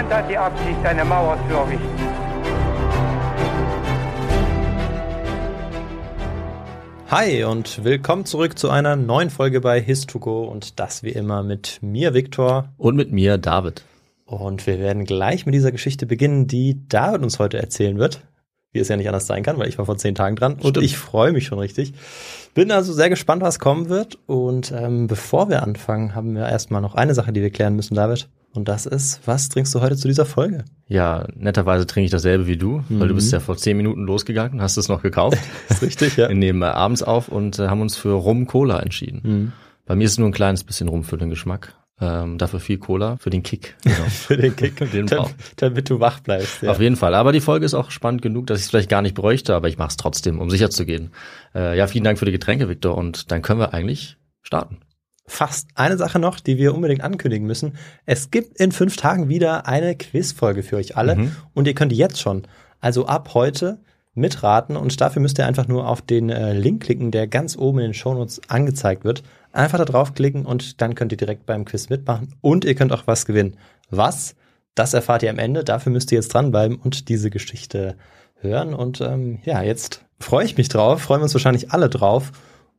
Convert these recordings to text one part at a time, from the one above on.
Niemand hat die Absicht, eine Mauer zu errichten. Hi und willkommen zurück zu einer neuen Folge bei His2Go und das wie immer mit mir, Viktor. Und mit mir, David. Und wir werden gleich mit dieser Geschichte beginnen, die David uns heute erzählen wird. Wie es ja nicht anders sein kann, weil ich war vor zehn Tagen dran und Stimmt. ich freue mich schon richtig. Bin also sehr gespannt, was kommen wird. Und ähm, bevor wir anfangen, haben wir erstmal noch eine Sache, die wir klären müssen, David. Und das ist, was trinkst du heute zu dieser Folge? Ja, netterweise trinke ich dasselbe wie du, weil du bist ja vor zehn Minuten losgegangen, hast es noch gekauft. Ist richtig, ja. Wir nehmen abends auf und äh, haben uns für Rum Cola entschieden. Bei mir ist es nur ein kleines bisschen Rum für den Geschmack. Ähm, dafür viel Cola für den Kick. Genau. Für den Kick, Den damit, damit du wach bleibst. Ja. Auf jeden Fall. Aber die Folge ist auch spannend genug, dass ich es vielleicht gar nicht bräuchte, aber ich mache es trotzdem, um sicher zu gehen. Äh, ja, vielen Dank für die Getränke, Victor. Und dann können wir eigentlich starten. Fast eine Sache noch, die wir unbedingt ankündigen müssen. Es gibt in fünf Tagen wieder eine Quizfolge für euch alle Mhm. und ihr könnt jetzt schon, also ab heute, mitraten und dafür müsst ihr einfach nur auf den äh, Link klicken, der ganz oben in den Shownotes angezeigt wird. Einfach da draufklicken und dann könnt ihr direkt beim Quiz mitmachen und ihr könnt auch was gewinnen. Was? Das erfahrt ihr am Ende. Dafür müsst ihr jetzt dranbleiben und diese Geschichte hören. Und ähm, ja, jetzt freue ich mich drauf, freuen wir uns wahrscheinlich alle drauf.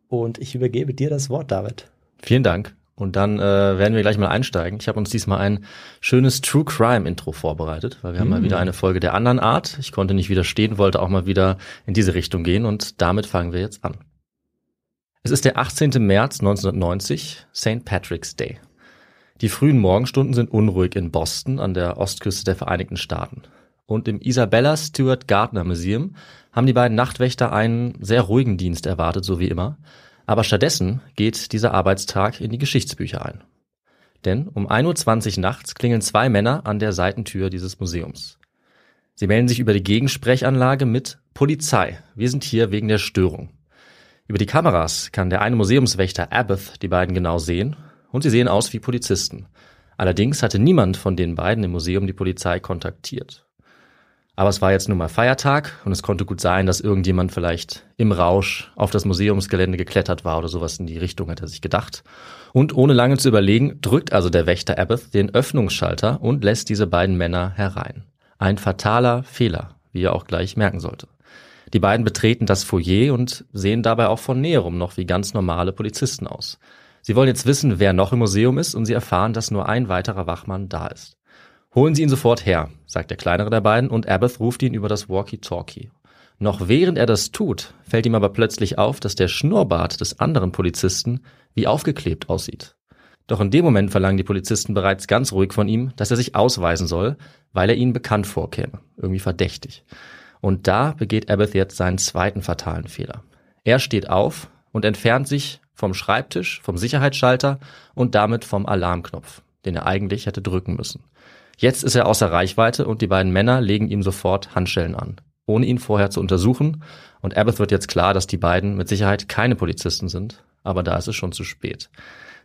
Und ich übergebe dir das Wort, David. Vielen Dank. Und dann äh, werden wir gleich mal einsteigen. Ich habe uns diesmal ein schönes True Crime Intro vorbereitet, weil wir haben mal wieder eine Folge der anderen Art. Ich konnte nicht widerstehen, wollte auch mal wieder in diese Richtung gehen und damit fangen wir jetzt an. Es ist der 18. März 1990, St. Patrick's Day. Die frühen Morgenstunden sind unruhig in Boston an der Ostküste der Vereinigten Staaten. Und im Isabella Stewart Gardner Museum haben die beiden Nachtwächter einen sehr ruhigen Dienst erwartet, so wie immer. Aber stattdessen geht dieser Arbeitstag in die Geschichtsbücher ein. Denn um 1.20 Uhr nachts klingeln zwei Männer an der Seitentür dieses Museums. Sie melden sich über die Gegensprechanlage mit Polizei. Wir sind hier wegen der Störung. Über die Kameras kann der eine Museumswächter Abbott die beiden genau sehen und sie sehen aus wie Polizisten. Allerdings hatte niemand von den beiden im Museum die Polizei kontaktiert. Aber es war jetzt nun mal Feiertag und es konnte gut sein, dass irgendjemand vielleicht im Rausch auf das Museumsgelände geklettert war oder sowas in die Richtung, hat er sich gedacht. Und ohne lange zu überlegen, drückt also der Wächter Abbott den Öffnungsschalter und lässt diese beiden Männer herein. Ein fataler Fehler, wie er auch gleich merken sollte. Die beiden betreten das Foyer und sehen dabei auch von näherem noch wie ganz normale Polizisten aus. Sie wollen jetzt wissen, wer noch im Museum ist und sie erfahren, dass nur ein weiterer Wachmann da ist. Holen Sie ihn sofort her, sagt der kleinere der beiden und Abbott ruft ihn über das Walkie-Talkie. Noch während er das tut, fällt ihm aber plötzlich auf, dass der Schnurrbart des anderen Polizisten wie aufgeklebt aussieht. Doch in dem Moment verlangen die Polizisten bereits ganz ruhig von ihm, dass er sich ausweisen soll, weil er ihnen bekannt vorkäme, irgendwie verdächtig. Und da begeht Abbott jetzt seinen zweiten fatalen Fehler. Er steht auf und entfernt sich vom Schreibtisch, vom Sicherheitsschalter und damit vom Alarmknopf, den er eigentlich hätte drücken müssen. Jetzt ist er außer Reichweite und die beiden Männer legen ihm sofort Handschellen an, ohne ihn vorher zu untersuchen. Und Abbott wird jetzt klar, dass die beiden mit Sicherheit keine Polizisten sind, aber da ist es schon zu spät.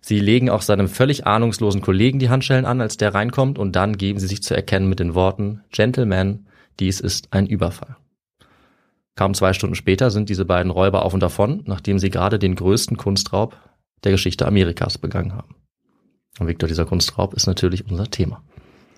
Sie legen auch seinem völlig ahnungslosen Kollegen die Handschellen an, als der reinkommt, und dann geben sie sich zu erkennen mit den Worten Gentlemen, dies ist ein Überfall. Kaum zwei Stunden später sind diese beiden Räuber auf und davon, nachdem sie gerade den größten Kunstraub der Geschichte Amerikas begangen haben. Und Victor, dieser Kunstraub ist natürlich unser Thema.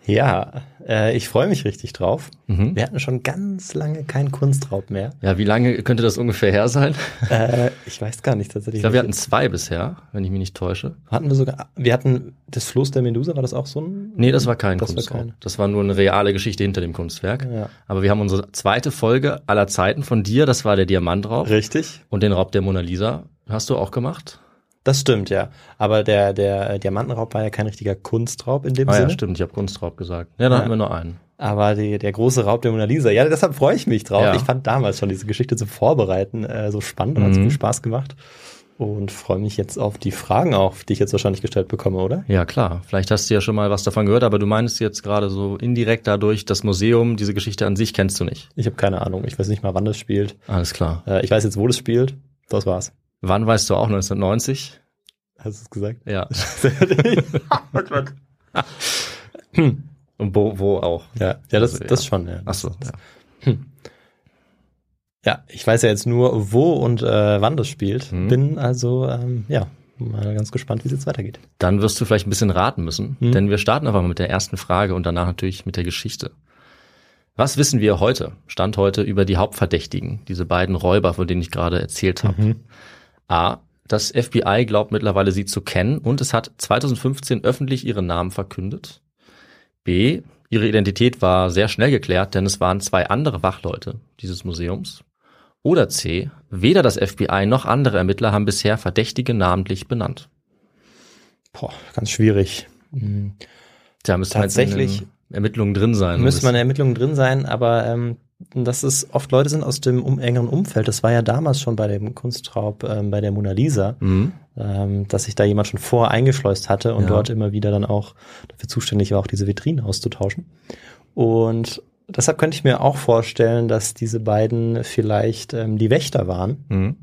Ja, äh, ich freue mich richtig drauf. Mhm. Wir hatten schon ganz lange keinen Kunstraub mehr. Ja, wie lange könnte das ungefähr her sein? äh, ich weiß gar nicht tatsächlich. Ich glaube, wir hatten zwei bisher, wenn ich mich nicht täusche. hatten wir sogar, wir hatten das Floß der Medusa, war das auch so ein? Nee, das war kein Das war Kunstraub. keine. das war nur eine reale Geschichte hinter dem Kunstwerk. Ja. Aber wir haben unsere zweite Folge aller Zeiten von dir, das war der Diamantraub. Richtig. Und den Raub der Mona Lisa hast du auch gemacht? Das stimmt, ja. Aber der, der Diamantenraub war ja kein richtiger Kunstraub in dem Ah ja, Sinne. stimmt, ich habe Kunstraub gesagt. Ja, dann Ja. hatten wir nur einen. Aber die, der große Raub der Mona Lisa, ja, deshalb freue ich mich drauf. Ja. Ich fand damals schon diese Geschichte zu vorbereiten äh, so spannend und hat so Mhm. viel Spaß gemacht. und freue mich jetzt auf die Fragen auch, die ich jetzt wahrscheinlich gestellt bekomme, oder? Ja, klar. Vielleicht hast du ja schon mal was davon gehört, aber du meinst jetzt gerade so indirekt dadurch, das Museum, diese Geschichte an sich kennst du nicht. Ich habe keine Ahnung. Ich weiß nicht mal, wann das spielt. Alles klar. Äh, ich weiß jetzt, wo das spielt. Das war's. Wann weißt du auch 1990? Hast du es gesagt? Ja. oh Gott. Und wo, wo auch. Ja, ja, das, Also, das ja. schon. Ja. Ach so, ja. ja, ich weiß ja jetzt nur, wo und äh, wann das spielt. Mhm. Bin also, ähm, ja, mal ganz gespannt, wie es jetzt weitergeht. Dann wirst du vielleicht ein bisschen raten müssen, Hm. denn wir starten einfach mal mit der ersten Frage und danach natürlich mit der Geschichte. Was wissen wir heute, Stand heute, über die Hauptverdächtigen, diese beiden Räuber, von denen ich gerade erzählt habe? Mhm. A. Das FBI glaubt mittlerweile sie zu kennen und es hat 2015 öffentlich ihren Namen verkündet. B. Ihre Identität war sehr schnell geklärt, denn es waren zwei andere Wachleute dieses Museums. Oder C. Weder das FBI noch andere Ermittler haben bisher Verdächtige namentlich benannt. Boah, ganz schwierig. Mhm. Man jetzt Tatsächlich Ermittlungen drin sein. Müsste man in Ermittlungen drin sein, aber ähm, dass es oft Leute sind aus dem um, engeren Umfeld. Das war ja damals schon bei dem Kunstraub ähm, bei der Mona Lisa, Mhm. ähm, dass sich da jemand schon vorher eingeschleust hatte und Ja. dort immer wieder dann auch dafür zuständig war, auch diese Vitrinen auszutauschen. Und deshalb könnte ich mir auch vorstellen, dass diese beiden vielleicht ähm, die Wächter waren. Mhm.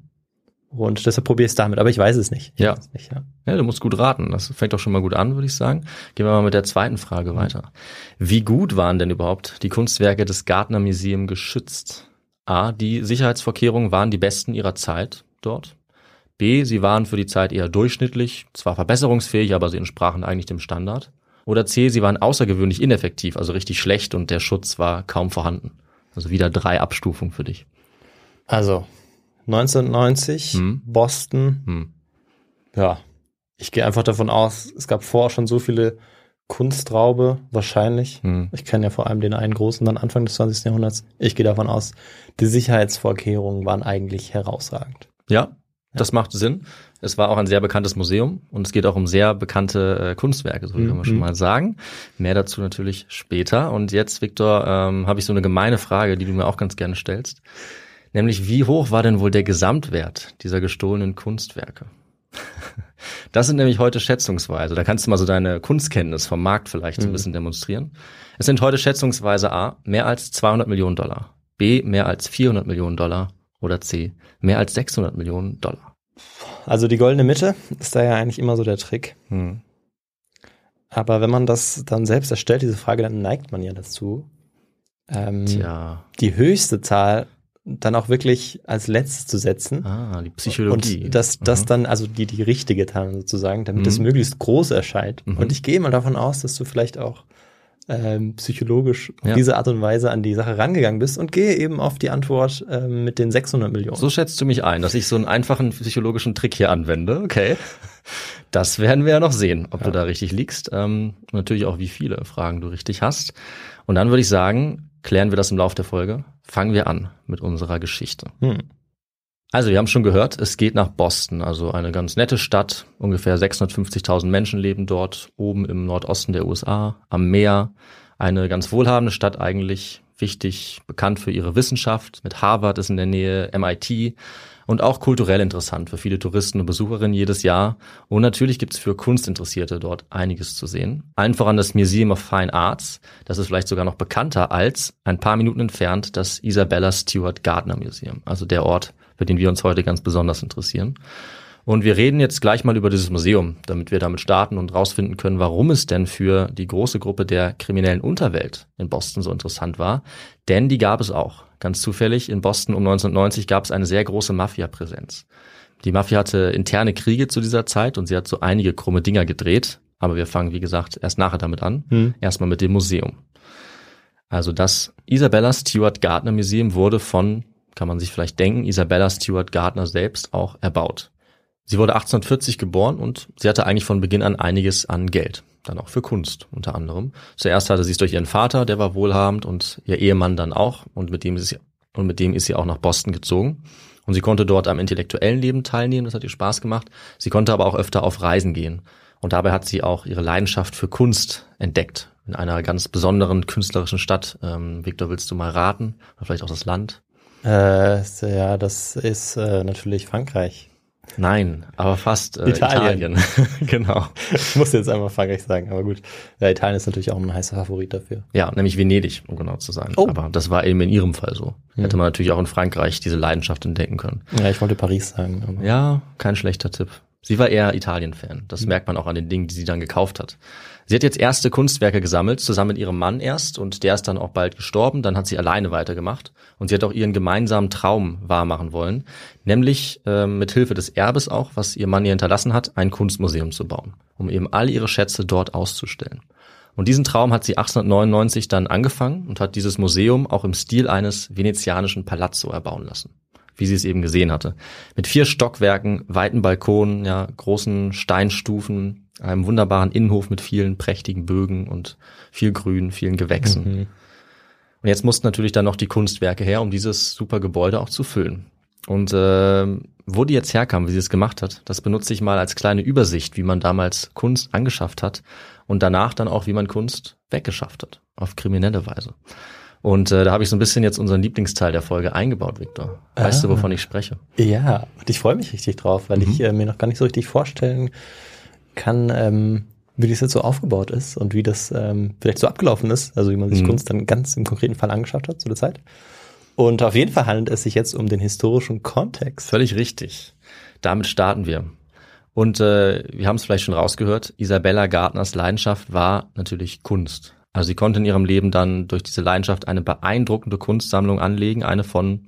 Und deshalb probiere ich es damit, aber ich weiß es nicht. Ich Ja. weiß es nicht, ja. Ja, du musst gut raten. Das fängt doch schon mal gut an, würde ich sagen. Gehen wir mal mit der zweiten Frage weiter. Wie gut waren denn überhaupt die Kunstwerke des Gardner Museum geschützt? A. Die Sicherheitsvorkehrungen waren die besten ihrer Zeit dort. B. Sie waren für die Zeit eher durchschnittlich, zwar verbesserungsfähig, aber sie entsprachen eigentlich dem Standard. Oder C. Sie waren außergewöhnlich ineffektiv, also richtig schlecht und der Schutz war kaum vorhanden. Also wieder drei Abstufungen für dich. Also 1990, Hm. Boston, Hm. Ja, ich gehe einfach davon aus, es gab vorher schon so viele Kunstraube, wahrscheinlich. Hm. Ich kenne ja vor allem den einen großen dann Anfang des 20. Jahrhunderts. Ich gehe davon aus, die Sicherheitsvorkehrungen waren eigentlich herausragend. Ja, das macht Sinn. Es war auch ein sehr bekanntes Museum und es geht auch um sehr bekannte äh, Kunstwerke, so viel kann man schon Mhm. mal sagen. Mehr dazu natürlich später. Und jetzt, Viktor, ähm, habe ich so eine gemeine Frage, die du mir auch ganz gerne stellst. Nämlich, wie hoch war denn wohl der Gesamtwert dieser gestohlenen Kunstwerke? Das sind nämlich heute schätzungsweise. Da kannst du mal so deine Kunstkenntnis vom Markt vielleicht so ein Mhm. bisschen demonstrieren. Es sind heute schätzungsweise A, mehr als 200 Millionen Dollar. B, mehr als 400 Millionen Dollar. Oder C, mehr als 600 Millionen Dollar. Also die goldene Mitte ist da ja eigentlich immer so der Trick. Hm. Aber wenn man das dann selbst erstellt, diese Frage, dann neigt man ja dazu, ähm, Tja, die höchste Zahl dann auch wirklich als letztes zu setzen. ah, die Psychologie. Und dass das Mhm. dann, also die, die richtige Zahl sozusagen, damit es Mhm. möglichst groß erscheint. Mhm. Und ich gehe mal davon aus, dass du vielleicht auch ähm, psychologisch auf Ja. diese Art und Weise an die Sache rangegangen bist und gehe eben auf die Antwort ähm, mit den 600 Millionen. So schätzt du mich ein, dass ich so einen einfachen psychologischen Trick hier anwende. Okay. Das werden wir ja noch sehen, ob du da richtig liegst. Ähm, natürlich auch, wie viele Fragen du richtig hast. Und dann würde ich sagen, klären wir das im Laufe der Folge. Fangen wir an mit unserer Geschichte. Hm. Also, wir haben schon gehört, es geht nach Boston, also eine ganz nette Stadt. Ungefähr 650.000 Menschen leben dort, oben im Nordosten der USA, am Meer. Eine ganz wohlhabende Stadt eigentlich, wichtig, bekannt für ihre Wissenschaft. Mit Harvard ist in der Nähe, MIT und auch kulturell interessant für viele Touristen und Besucherinnen jedes Jahr. Und natürlich gibt's für Kunstinteressierte dort einiges zu sehen. Allen voran das Museum of Fine Arts. Das ist vielleicht sogar noch bekannter als ein paar Minuten entfernt das Isabella Stewart Gardner Museum, also der Ort, für den wir uns heute ganz besonders interessieren. Und wir reden jetzt gleich mal über dieses Museum, damit wir damit starten und rausfinden können, warum es denn für die große Gruppe der kriminellen Unterwelt in Boston so interessant war. Denn die gab es auch. Ganz zufällig, in Boston um 1990 gab es eine sehr große Mafia-Präsenz. Die Mafia hatte interne Kriege zu dieser Zeit und sie hat so einige krumme Dinger gedreht. Aber wir fangen, wie gesagt, erst nachher damit an. Hm. Erstmal mit dem Museum. Also das Isabella Stewart Gardner Museum wurde von, kann man sich vielleicht denken, Isabella Stewart Gardner selbst auch erbaut. Sie wurde 1840 geboren und sie hatte eigentlich von Beginn an einiges an Geld. Dann auch für Kunst unter anderem. Zuerst hatte sie es durch ihren Vater, der war wohlhabend und ihr Ehemann dann auch und mit dem ist sie, und mit dem ist sie auch nach Boston gezogen. Und sie konnte dort am intellektuellen Leben teilnehmen, das hat ihr Spaß gemacht. Sie konnte aber auch öfter auf Reisen gehen. Und dabei hat sie auch ihre Leidenschaft für Kunst entdeckt. In einer ganz besonderen künstlerischen Stadt. Ähm, Victor, willst du mal raten? Oder vielleicht auch das Land? Äh, ja, das ist äh, natürlich Frankreich. Nein, aber fast äh, Italien. Italien. genau. Ich muss jetzt einmal Frankreich sagen, aber gut. Ja, Italien ist natürlich auch ein heißer Favorit dafür. Ja, nämlich Venedig, um genau zu sein. Oh. Aber das war eben in ihrem Fall so. Hätte man natürlich auch in Frankreich diese Leidenschaft entdecken können. Ja, ich wollte Paris sagen. Ja, kein schlechter Tipp. Sie war eher Italien-Fan. Das merkt man auch an den Dingen, die sie dann gekauft hat. Sie hat jetzt erste Kunstwerke gesammelt, zusammen mit ihrem Mann erst, und der ist dann auch bald gestorben. Dann hat sie alleine weitergemacht. Und sie hat auch ihren gemeinsamen Traum wahrmachen wollen, nämlich ähm, mit Hilfe des Erbes auch, was ihr Mann ihr hinterlassen hat, ein Kunstmuseum zu bauen, um eben all ihre Schätze dort auszustellen. Und diesen Traum hat sie 1899 dann angefangen und hat dieses Museum auch im Stil eines venezianischen Palazzo erbauen lassen wie sie es eben gesehen hatte. Mit vier Stockwerken, weiten Balkonen, ja, großen Steinstufen, einem wunderbaren Innenhof mit vielen prächtigen Bögen und viel Grün, vielen Gewächsen. Und jetzt mussten natürlich dann noch die Kunstwerke her, um dieses super Gebäude auch zu füllen. Und äh, wo die jetzt herkam, wie sie es gemacht hat, das benutze ich mal als kleine Übersicht, wie man damals Kunst angeschafft hat und danach dann auch, wie man Kunst weggeschafft hat, auf kriminelle Weise. Und äh, da habe ich so ein bisschen jetzt unseren Lieblingsteil der Folge eingebaut, Victor. Weißt du, Ah. wovon ich spreche? Ja, und ich freue mich richtig drauf, weil ich äh, mir noch gar nicht so richtig vorstellen kann, ähm, wie das jetzt so aufgebaut ist und wie das ähm, vielleicht so abgelaufen ist, also wie man sich Mhm. Kunst dann ganz im konkreten Fall angeschaut hat zu der Zeit. Und auf jeden Fall handelt es sich jetzt um den historischen Kontext. Völlig richtig. Damit starten wir. Und äh, wir haben es vielleicht schon rausgehört, Isabella Gardners Leidenschaft war natürlich Kunst. Also sie konnte in ihrem Leben dann durch diese Leidenschaft eine beeindruckende Kunstsammlung anlegen, eine von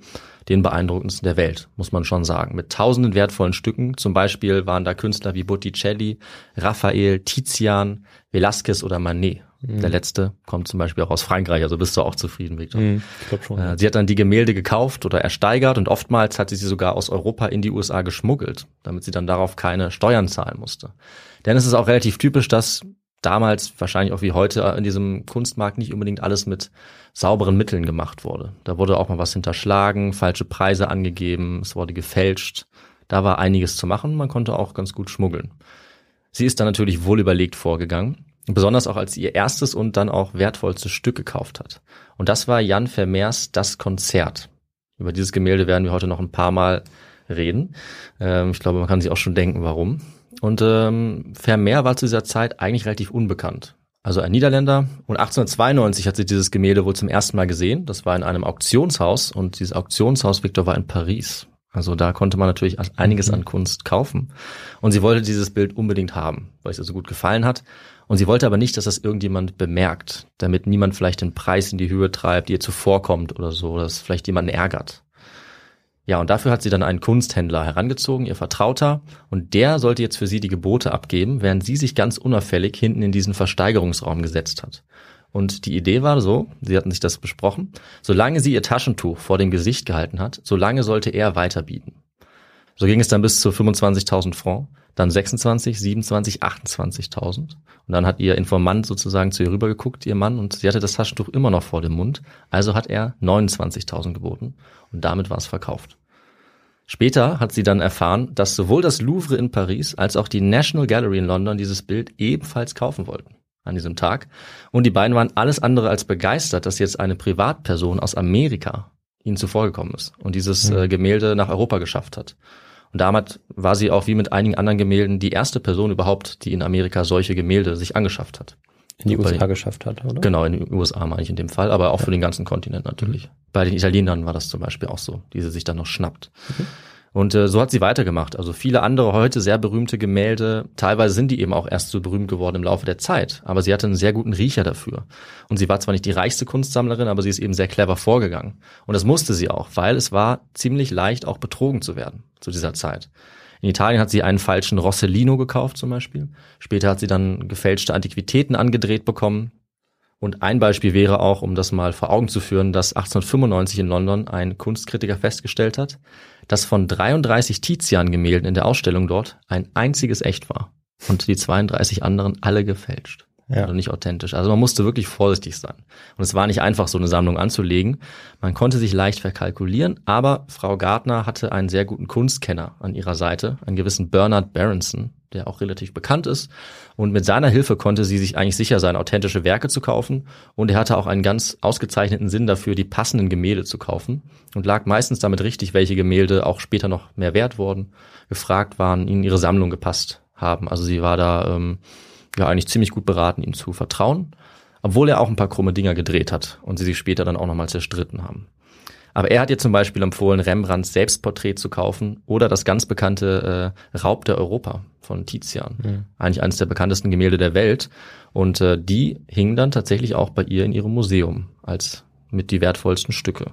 den beeindruckendsten der Welt, muss man schon sagen. Mit tausenden wertvollen Stücken. Zum Beispiel waren da Künstler wie Botticelli, Raphael, Tizian, Velázquez oder Manet. Der letzte kommt zum Beispiel auch aus Frankreich, also bist du auch zufrieden, Victor. Hm, ich glaube schon. Äh, Sie hat dann die Gemälde gekauft oder ersteigert und oftmals hat sie sie sogar aus Europa in die USA geschmuggelt, damit sie dann darauf keine Steuern zahlen musste. Denn es ist auch relativ typisch, dass damals, wahrscheinlich auch wie heute, in diesem Kunstmarkt nicht unbedingt alles mit sauberen Mitteln gemacht wurde. Da wurde auch mal was hinterschlagen, falsche Preise angegeben, es wurde gefälscht. Da war einiges zu machen, man konnte auch ganz gut schmuggeln. Sie ist dann natürlich wohl überlegt vorgegangen, besonders auch als sie ihr erstes und dann auch wertvollstes Stück gekauft hat. Und das war Jan Vermeers Das Konzert. Über dieses Gemälde werden wir heute noch ein paar Mal reden. Ähm, ich glaube, man kann sich auch schon denken, warum. Und ähm, Vermeer war zu dieser Zeit eigentlich relativ unbekannt. Also ein Niederländer. Und 1892 hat sie dieses Gemälde wohl zum ersten Mal gesehen. Das war in einem Auktionshaus und dieses Auktionshaus, Victor, war in Paris. Also da konnte man natürlich einiges an Kunst kaufen. Und sie wollte dieses Bild unbedingt haben, weil es ihr so gut gefallen hat. Und sie wollte aber nicht, dass das irgendjemand bemerkt, damit niemand vielleicht den Preis in die Höhe treibt, ihr zuvorkommt oder so, es vielleicht jemanden ärgert. Ja, und dafür hat sie dann einen Kunsthändler herangezogen, ihr Vertrauter, und der sollte jetzt für sie die Gebote abgeben, während sie sich ganz unauffällig hinten in diesen Versteigerungsraum gesetzt hat. Und die Idee war so, sie hatten sich das besprochen, solange sie ihr Taschentuch vor dem Gesicht gehalten hat, solange sollte er weiterbieten. So ging es dann bis zu 25.000 Francs, dann 26, 27, 28.000. Und dann hat ihr Informant sozusagen zu ihr rübergeguckt, ihr Mann, und sie hatte das Taschentuch immer noch vor dem Mund. Also hat er 29.000 geboten und damit war es verkauft. Später hat sie dann erfahren, dass sowohl das Louvre in Paris als auch die National Gallery in London dieses Bild ebenfalls kaufen wollten an diesem Tag. Und die beiden waren alles andere als begeistert, dass jetzt eine Privatperson aus Amerika ihnen zuvorgekommen ist und dieses äh, Gemälde nach Europa geschafft hat. Und damit war sie auch wie mit einigen anderen Gemälden die erste Person überhaupt, die in Amerika solche Gemälde sich angeschafft hat. In die Bei- USA geschafft hat, oder? Genau, in den USA meine ich in dem Fall, aber auch für den ganzen Kontinent natürlich. Bei den Italienern war das zum Beispiel auch so, die sie sich dann noch schnappt. Und äh, so hat sie weitergemacht. Also viele andere heute sehr berühmte Gemälde, teilweise sind die eben auch erst so berühmt geworden im Laufe der Zeit, aber sie hatte einen sehr guten Riecher dafür. Und sie war zwar nicht die reichste Kunstsammlerin, aber sie ist eben sehr clever vorgegangen. Und das musste sie auch, weil es war ziemlich leicht auch betrogen zu werden zu dieser Zeit. In Italien hat sie einen falschen Rossellino gekauft zum Beispiel. Später hat sie dann gefälschte Antiquitäten angedreht bekommen. Und ein Beispiel wäre auch, um das mal vor Augen zu führen, dass 1895 in London ein Kunstkritiker festgestellt hat, dass von 33 Tizian-Gemälden in der Ausstellung dort ein einziges echt war und die 32 anderen alle gefälscht. Ja. Also nicht authentisch. Also man musste wirklich vorsichtig sein. Und es war nicht einfach, so eine Sammlung anzulegen. Man konnte sich leicht verkalkulieren, aber Frau Gardner hatte einen sehr guten Kunstkenner an ihrer Seite, einen gewissen Bernard Berenson. der auch relativ bekannt ist. Und mit seiner Hilfe konnte sie sich eigentlich sicher sein, authentische Werke zu kaufen. Und er hatte auch einen ganz ausgezeichneten Sinn dafür, die passenden Gemälde zu kaufen. Und lag meistens damit richtig, welche Gemälde auch später noch mehr wert wurden, gefragt waren, ihnen ihre Sammlung gepasst haben. Also sie war da ähm, ja eigentlich ziemlich gut beraten, ihm zu vertrauen. Obwohl er auch ein paar krumme Dinger gedreht hat und sie sich später dann auch nochmal zerstritten haben. Aber er hat ihr zum Beispiel empfohlen, Rembrandts Selbstporträt zu kaufen oder das ganz bekannte äh, Raub der Europa von Tizian. Mhm. Eigentlich eines der bekanntesten Gemälde der Welt. Und äh, die hingen dann tatsächlich auch bei ihr in ihrem Museum als mit die wertvollsten Stücke.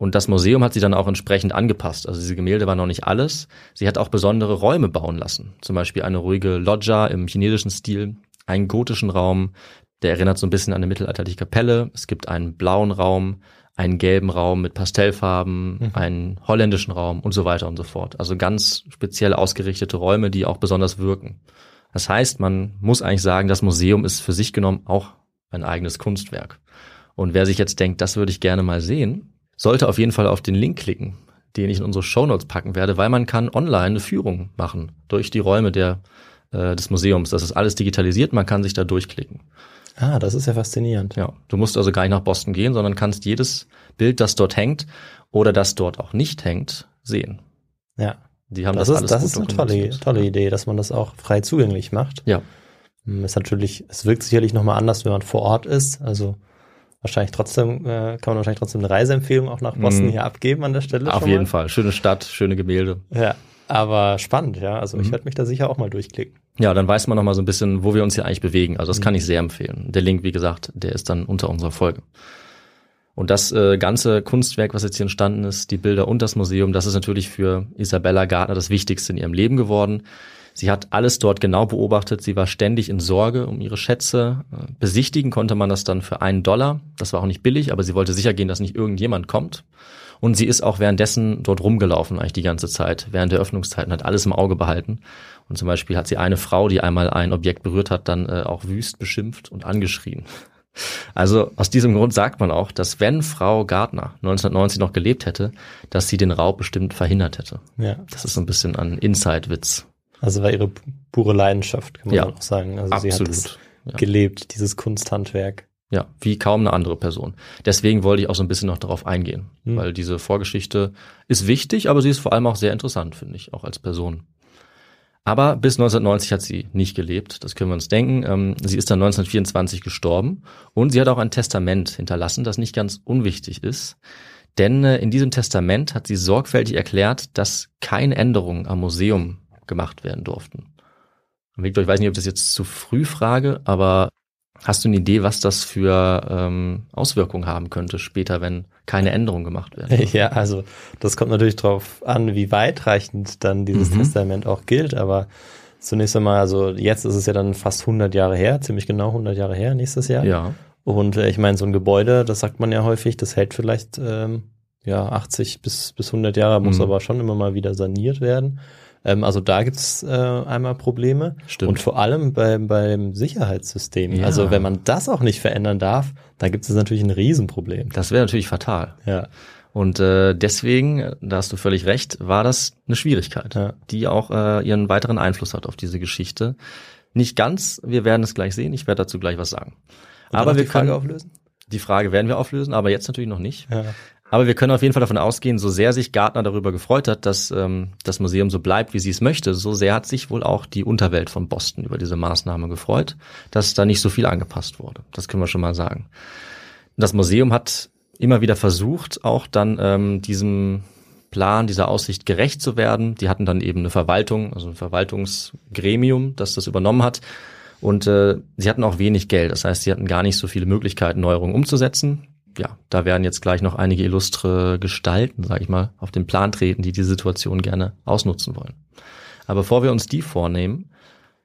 Und das Museum hat sie dann auch entsprechend angepasst. Also diese Gemälde waren noch nicht alles. Sie hat auch besondere Räume bauen lassen. Zum Beispiel eine ruhige Loggia im chinesischen Stil, einen gotischen Raum, der erinnert so ein bisschen an eine mittelalterliche Kapelle. Es gibt einen blauen Raum, einen gelben Raum mit Pastellfarben, mhm. einen holländischen Raum und so weiter und so fort. Also ganz speziell ausgerichtete Räume, die auch besonders wirken. Das heißt, man muss eigentlich sagen, das Museum ist für sich genommen auch ein eigenes Kunstwerk. Und wer sich jetzt denkt, das würde ich gerne mal sehen, sollte auf jeden Fall auf den Link klicken, den ich in unsere Shownotes packen werde, weil man kann online eine Führung machen durch die Räume der, äh, des Museums. Das ist alles digitalisiert, man kann sich da durchklicken. Ah, das ist ja faszinierend. Ja, du musst also gar nicht nach Boston gehen, sondern kannst jedes Bild, das dort hängt oder das dort auch nicht hängt, sehen. Ja. Die haben das, das ist, das ist eine tolle, tolle Idee, dass man das auch frei zugänglich macht. Ja. Hm, ist natürlich, es wirkt sicherlich nochmal anders, wenn man vor Ort ist. Also wahrscheinlich trotzdem, äh, kann man wahrscheinlich trotzdem eine Reiseempfehlung auch nach Boston mm. hier abgeben an der Stelle. Auf jeden Fall. Schöne Stadt, schöne Gemälde. Ja. Aber spannend, ja. Also mhm. ich werde mich da sicher auch mal durchklicken. Ja, dann weiß man noch mal so ein bisschen, wo wir uns hier eigentlich bewegen. Also das mhm. kann ich sehr empfehlen. Der Link, wie gesagt, der ist dann unter unserer Folge. Und das äh, ganze Kunstwerk, was jetzt hier entstanden ist, die Bilder und das Museum, das ist natürlich für Isabella Gardner das Wichtigste in ihrem Leben geworden. Sie hat alles dort genau beobachtet. Sie war ständig in Sorge um ihre Schätze. Besichtigen konnte man das dann für einen Dollar. Das war auch nicht billig, aber sie wollte sicher gehen, dass nicht irgendjemand kommt. Und sie ist auch währenddessen dort rumgelaufen, eigentlich die ganze Zeit, während der Öffnungszeiten, hat alles im Auge behalten. Und zum Beispiel hat sie eine Frau, die einmal ein Objekt berührt hat, dann äh, auch wüst beschimpft und angeschrien. Also aus diesem Grund sagt man auch, dass wenn Frau Gardner 1990 noch gelebt hätte, dass sie den Raub bestimmt verhindert hätte. Ja. Das ist so ein bisschen ein Inside-Witz. Also war ihre pure Leidenschaft, kann man ja, auch sagen. Also absolut. sie hat das ja. gelebt, dieses Kunsthandwerk. Ja, wie kaum eine andere Person. Deswegen wollte ich auch so ein bisschen noch darauf eingehen, hm. weil diese Vorgeschichte ist wichtig, aber sie ist vor allem auch sehr interessant, finde ich, auch als Person. Aber bis 1990 hat sie nicht gelebt, das können wir uns denken. Ähm, sie ist dann 1924 gestorben und sie hat auch ein Testament hinterlassen, das nicht ganz unwichtig ist. Denn äh, in diesem Testament hat sie sorgfältig erklärt, dass keine Änderungen am Museum gemacht werden durften. Victor, ich weiß nicht, ob ich das jetzt zu früh frage, aber Hast du eine Idee, was das für ähm, Auswirkungen haben könnte später, wenn keine Änderungen gemacht werden? Ja, also das kommt natürlich darauf an, wie weitreichend dann dieses mhm. Testament auch gilt, aber zunächst einmal, also jetzt ist es ja dann fast 100 Jahre her, ziemlich genau 100 Jahre her nächstes Jahr. Ja. Und äh, ich meine, so ein Gebäude, das sagt man ja häufig, das hält vielleicht ähm, ja 80 bis, bis 100 Jahre, muss mhm. aber schon immer mal wieder saniert werden. Ähm, also da gibt's äh, einmal Probleme. Stimmt. Und vor allem beim, beim Sicherheitssystem. Ja. Also wenn man das auch nicht verändern darf, dann gibt es natürlich ein Riesenproblem. Das wäre natürlich fatal. Ja. Und äh, deswegen, da hast du völlig recht, war das eine Schwierigkeit, ja. die auch äh, ihren weiteren Einfluss hat auf diese Geschichte. Nicht ganz, wir werden es gleich sehen, ich werde dazu gleich was sagen. Und aber wir die Frage können auflösen? Die Frage werden wir auflösen, aber jetzt natürlich noch nicht. Ja. Aber wir können auf jeden Fall davon ausgehen, so sehr sich Gartner darüber gefreut hat, dass ähm, das Museum so bleibt, wie sie es möchte, so sehr hat sich wohl auch die Unterwelt von Boston über diese Maßnahme gefreut, dass da nicht so viel angepasst wurde. Das können wir schon mal sagen. Das Museum hat immer wieder versucht, auch dann ähm, diesem Plan, dieser Aussicht gerecht zu werden. Die hatten dann eben eine Verwaltung, also ein Verwaltungsgremium, das das übernommen hat. Und äh, sie hatten auch wenig Geld. Das heißt, sie hatten gar nicht so viele Möglichkeiten, Neuerungen umzusetzen ja, da werden jetzt gleich noch einige illustre Gestalten, sage ich mal, auf den Plan treten, die die Situation gerne ausnutzen wollen. Aber bevor wir uns die vornehmen,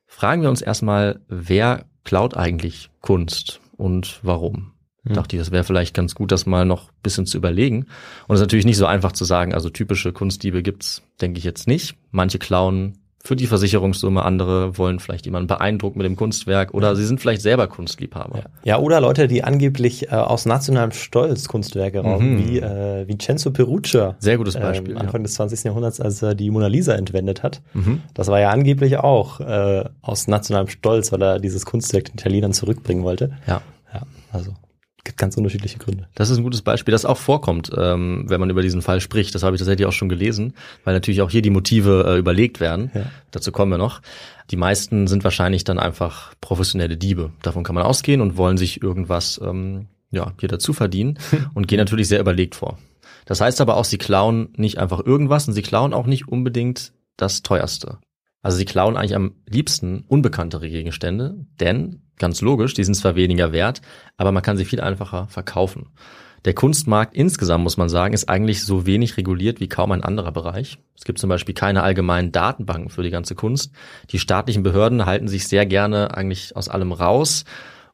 fragen wir uns erstmal, wer klaut eigentlich Kunst und warum? Hm. Dachte ich, das wäre vielleicht ganz gut, das mal noch bisschen zu überlegen. Und es ist natürlich nicht so einfach zu sagen, also typische Kunstdiebe gibt's, denke ich jetzt nicht. Manche klauen für die Versicherungssumme, andere wollen vielleicht jemanden beeindrucken mit dem Kunstwerk oder sie sind vielleicht selber Kunstliebhaber. Ja. ja, oder Leute, die angeblich äh, aus nationalem Stolz Kunstwerke rauben, wie äh, Vincenzo Perugia. Sehr gutes Beispiel, Ähm, Anfang ja. des 20. Jahrhunderts, als er die Mona Lisa entwendet hat. Das war ja angeblich auch äh, aus nationalem Stolz, weil er dieses Kunstwerk den Italienern zurückbringen wollte. Ja. Ja, also gibt ganz unterschiedliche Gründe. Das ist ein gutes Beispiel, das auch vorkommt, ähm, wenn man über diesen Fall spricht. Das habe ich tatsächlich auch schon gelesen, weil natürlich auch hier die Motive äh, überlegt werden. Ja. Dazu kommen wir noch. Die meisten sind wahrscheinlich dann einfach professionelle Diebe. Davon kann man ausgehen und wollen sich irgendwas ähm, ja, hier dazu verdienen und gehen natürlich sehr überlegt vor. Das heißt aber auch, sie klauen nicht einfach irgendwas und sie klauen auch nicht unbedingt das teuerste. Also sie klauen eigentlich am liebsten unbekanntere Gegenstände, denn ganz logisch, die sind zwar weniger wert, aber man kann sie viel einfacher verkaufen. Der Kunstmarkt insgesamt, muss man sagen, ist eigentlich so wenig reguliert wie kaum ein anderer Bereich. Es gibt zum Beispiel keine allgemeinen Datenbanken für die ganze Kunst. Die staatlichen Behörden halten sich sehr gerne eigentlich aus allem raus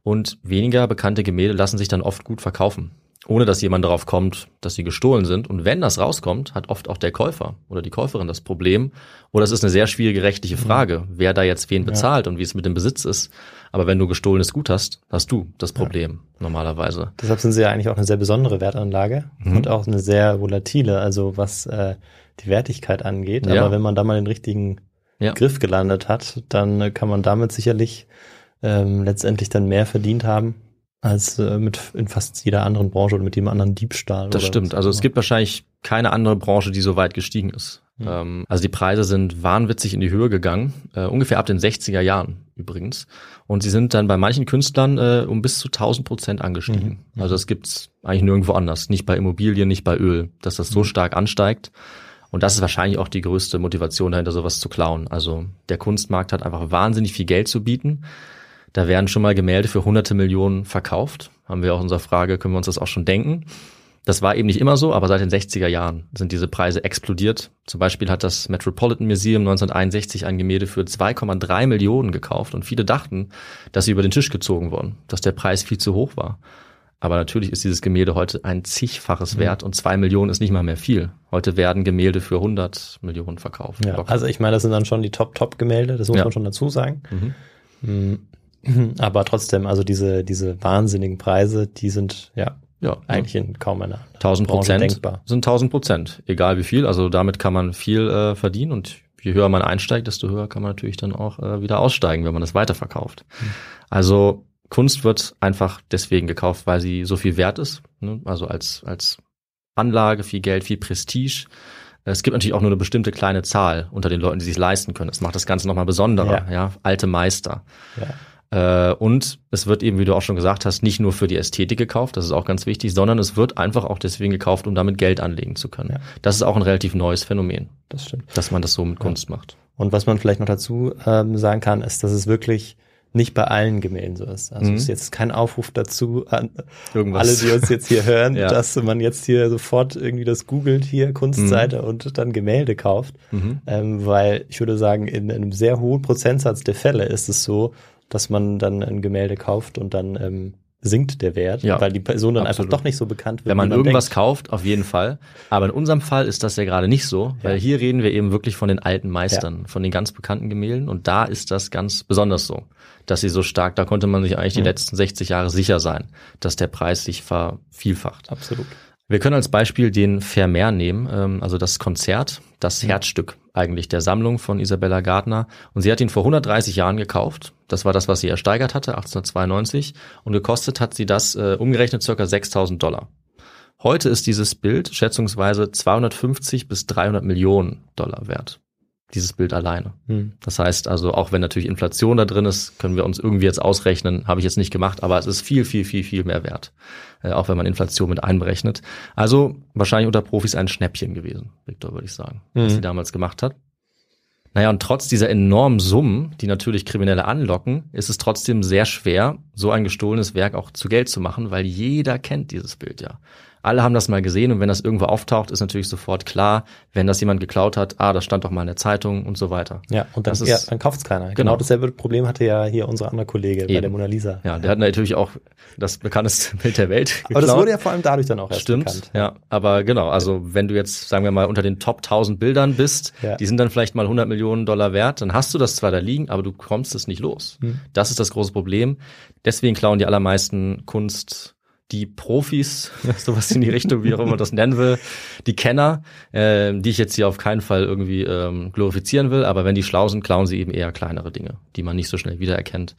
und weniger bekannte Gemälde lassen sich dann oft gut verkaufen, ohne dass jemand darauf kommt, dass sie gestohlen sind. Und wenn das rauskommt, hat oft auch der Käufer oder die Käuferin das Problem. Oder es ist eine sehr schwierige rechtliche Frage, wer da jetzt wen bezahlt und wie es mit dem Besitz ist. Aber wenn du gestohlenes Gut hast, hast du das Problem normalerweise. Deshalb sind sie ja eigentlich auch eine sehr besondere Wertanlage Mhm. und auch eine sehr volatile, also was äh, die Wertigkeit angeht. Ja. Aber wenn man da mal den richtigen Ja. Griff gelandet hat, dann äh, kann man damit sicherlich ähm, letztendlich dann mehr verdient haben als äh, mit in fast jeder anderen Branche oder mit jedem anderen Diebstahl. Das stimmt. Also es gibt wahrscheinlich keine andere Branche, die so weit gestiegen ist. Ähm, also die Preise sind wahnwitzig in die Höhe gegangen, äh, ungefähr ab den 60er Jahren übrigens. Und sie sind dann bei manchen Künstlern äh, um bis zu 1000 Prozent angestiegen. Also das gibt's eigentlich nirgendwo anders. Nicht bei Immobilien, nicht bei Öl, dass das so stark ansteigt. Und das ist wahrscheinlich auch die größte Motivation dahinter, sowas zu klauen. Also der Kunstmarkt hat einfach wahnsinnig viel Geld zu bieten. Da werden schon mal Gemälde für hunderte Millionen verkauft. Haben wir auch in unserer Frage, können wir uns das auch schon denken. Das war eben nicht immer so, aber seit den 60er Jahren sind diese Preise explodiert. Zum Beispiel hat das Metropolitan Museum 1961 ein Gemälde für 2,3 Millionen gekauft und viele dachten, dass sie über den Tisch gezogen wurden, dass der Preis viel zu hoch war. Aber natürlich ist dieses Gemälde heute ein zigfaches wert und zwei Millionen ist nicht mal mehr viel. Heute werden Gemälde für 100 Millionen verkauft. Ja, also ich meine, das sind dann schon die Top-Top-Gemälde, das muss Ja. man schon dazu sagen. Mhm. Aber trotzdem, also diese, diese wahnsinnigen Preise, die sind ja ja, eigentlich in kaum einer 1000 Branche Prozent denkbar. sind 1000 Prozent, egal wie viel. Also damit kann man viel äh, verdienen und je höher man einsteigt, desto höher kann man natürlich dann auch äh, wieder aussteigen, wenn man es weiterverkauft. Also Kunst wird einfach deswegen gekauft, weil sie so viel wert ist. Ne? Also als, als Anlage, viel Geld, viel Prestige. Es gibt natürlich auch nur eine bestimmte kleine Zahl unter den Leuten, die sich leisten können. Das macht das Ganze nochmal besonderer. Ja. Ja. alte Meister. Ja. Äh, und es wird eben, wie du auch schon gesagt hast, nicht nur für die Ästhetik gekauft, das ist auch ganz wichtig, sondern es wird einfach auch deswegen gekauft, um damit Geld anlegen zu können. Ja. Das ist auch ein relativ neues Phänomen, Das stimmt. dass man das so mit Kunst macht. Und was man vielleicht noch dazu ähm, sagen kann, ist, dass es wirklich nicht bei allen Gemälden so ist. Also Mhm. es ist jetzt kein Aufruf dazu an Irgendwas. alle, die uns jetzt hier hören, Ja. dass man jetzt hier sofort irgendwie das googelt hier, Kunstseite und dann Gemälde kauft. Mhm. Ähm, weil ich würde sagen, in einem sehr hohen Prozentsatz der Fälle ist es so, dass man dann ein Gemälde kauft und dann ähm, sinkt der Wert, Ja, weil die Person dann absolut. einfach doch nicht so bekannt wird. Wenn man irgendwas denkt. kauft, auf jeden Fall. Aber in unserem Fall ist das ja gerade nicht so, weil hier reden wir eben wirklich von den alten Meistern, von den ganz bekannten Gemälden. Und da ist das ganz besonders so, dass sie so stark, da konnte man sich eigentlich die letzten 60 Jahre sicher sein, dass der Preis sich vervielfacht. Absolut. Wir können als Beispiel den Vermeer nehmen, ähm, also das Konzert, das Herzstück eigentlich der Sammlung von Isabella Gardner. Und sie hat ihn vor 130 Jahren gekauft. Das war das, was sie ersteigert hatte, 1892. Und gekostet hat sie das äh, umgerechnet circa 6000 Dollar. Heute ist dieses Bild schätzungsweise 250 bis 300 Millionen Dollar wert. Dieses Bild alleine. Hm. Das heißt also, auch wenn natürlich Inflation da drin ist, können wir uns irgendwie jetzt ausrechnen, habe ich jetzt nicht gemacht, aber es ist viel, viel, viel, viel mehr wert. Äh, auch wenn man Inflation mit einberechnet. Also wahrscheinlich unter Profis ein Schnäppchen gewesen, Victor, würde ich sagen, was Mhm. sie damals gemacht hat. Naja, und trotz dieser enormen Summen, die natürlich Kriminelle anlocken, ist es trotzdem sehr schwer, so ein gestohlenes Werk auch zu Geld zu machen, weil jeder kennt dieses Bild ja. Alle haben das mal gesehen und wenn das irgendwo auftaucht, ist natürlich sofort klar, wenn das jemand geklaut hat, ah, das stand doch mal in der Zeitung und so weiter. Ja, und dann, Das ist- ja, dann kauft es keiner. Genau. Genau. dasselbe Problem hatte ja hier unser anderer Kollege bei Eben. der Mona Lisa. Ja, der hat natürlich auch das bekannteste Bild der Welt Aber das geklaut. wurde ja vor allem dadurch dann auch erst Stimmt, bekannt. ja. Aber genau, also wenn du jetzt, sagen wir mal, unter den Top 1000 Bildern bist, Ja. die sind dann vielleicht mal 100 Millionen Dollar wert, dann hast du das zwar da liegen, aber du kommst es nicht los. Hm. Das ist das große Problem. Deswegen klauen die allermeisten Kunst die Profis, sowas in die Richtung, wie auch immer das nennen will, die Kenner, äh, die ich jetzt hier auf keinen Fall irgendwie ähm, glorifizieren will, aber wenn die schlau sind, klauen sie eben eher kleinere Dinge, die man nicht so schnell wiedererkennt.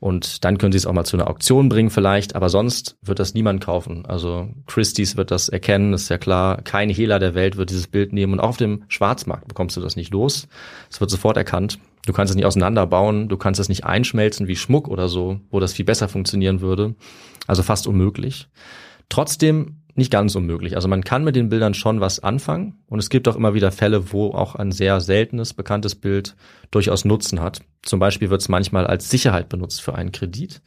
Und dann können sie es auch mal zu einer Auktion bringen vielleicht, aber sonst wird das niemand kaufen. Also Christie's wird das erkennen, ist ja klar. Kein Hehler der Welt wird dieses Bild nehmen und auch auf dem Schwarzmarkt bekommst du das nicht los. Es wird sofort erkannt. Du kannst es nicht auseinanderbauen, du kannst es nicht einschmelzen wie Schmuck oder so, wo das viel besser funktionieren würde. Also fast unmöglich. Trotzdem nicht ganz unmöglich. Also man kann mit den Bildern schon was anfangen und es gibt auch immer wieder Fälle, wo auch ein sehr seltenes, bekanntes Bild durchaus Nutzen hat. Zum Beispiel wird es manchmal als Sicherheit benutzt für einen Kredit.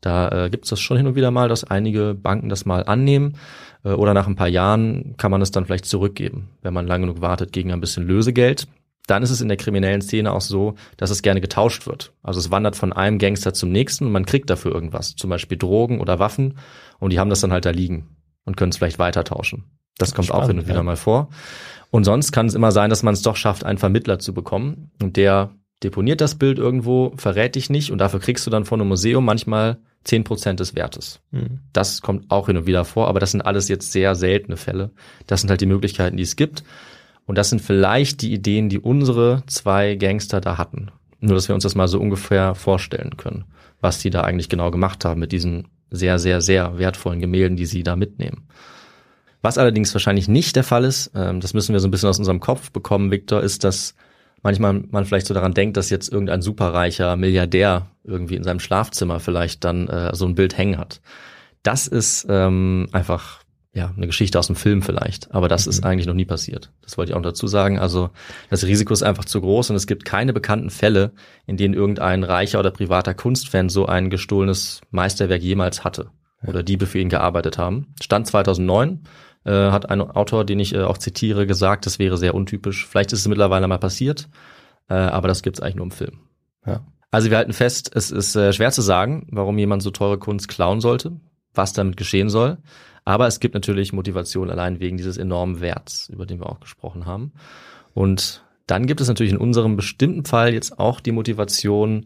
Da äh, gibt es das schon hin und wieder mal, dass einige Banken das mal annehmen äh, oder nach ein paar Jahren kann man es dann vielleicht zurückgeben, wenn man lange genug wartet gegen ein bisschen Lösegeld. Dann ist es in der kriminellen Szene auch so, dass es gerne getauscht wird. Also es wandert von einem Gangster zum nächsten und man kriegt dafür irgendwas, zum Beispiel Drogen oder Waffen und die haben das dann halt da liegen und können es vielleicht weiter tauschen. Das kommt auch hin Spannend, und wieder ja. mal vor. Und sonst kann es immer sein, dass man es doch schafft, einen Vermittler zu bekommen und der deponiert das Bild irgendwo, verrät dich nicht und dafür kriegst du dann von einem Museum manchmal zehn Prozent des Wertes. Mhm. Das kommt auch hin und wieder vor, aber das sind alles jetzt sehr seltene Fälle. Das sind halt die Möglichkeiten, die es gibt. Und das sind vielleicht die Ideen, die unsere zwei Gangster da hatten. Nur, dass wir uns das mal so ungefähr vorstellen können, was die da eigentlich genau gemacht haben mit diesen sehr, sehr, sehr wertvollen Gemälden, die sie da mitnehmen. Was allerdings wahrscheinlich nicht der Fall ist, ähm, das müssen wir so ein bisschen aus unserem Kopf bekommen, Victor, ist, dass manchmal man vielleicht so daran denkt, dass jetzt irgendein superreicher Milliardär irgendwie in seinem Schlafzimmer vielleicht dann äh, so ein Bild hängen hat. Das ist ähm, einfach ja eine Geschichte aus dem Film vielleicht, aber das ist eigentlich noch nie passiert. Das wollte ich auch dazu sagen. Also das Risiko ist einfach zu groß und es gibt keine bekannten Fälle, in denen irgendein reicher oder privater Kunstfan so ein gestohlenes Meisterwerk jemals hatte oder Diebe für ihn gearbeitet haben. Stand 2009 äh, hat ein Autor, den ich äh, auch zitiere, gesagt, das wäre sehr untypisch. Vielleicht ist es mittlerweile mal passiert, äh, aber das gibt es eigentlich nur im Film. Ja. Also wir halten fest, es ist äh, schwer zu sagen, warum jemand so teure Kunst klauen sollte, was damit geschehen soll. Aber es gibt natürlich Motivation allein wegen dieses enormen Werts, über den wir auch gesprochen haben. Und dann gibt es natürlich in unserem bestimmten Fall jetzt auch die Motivation,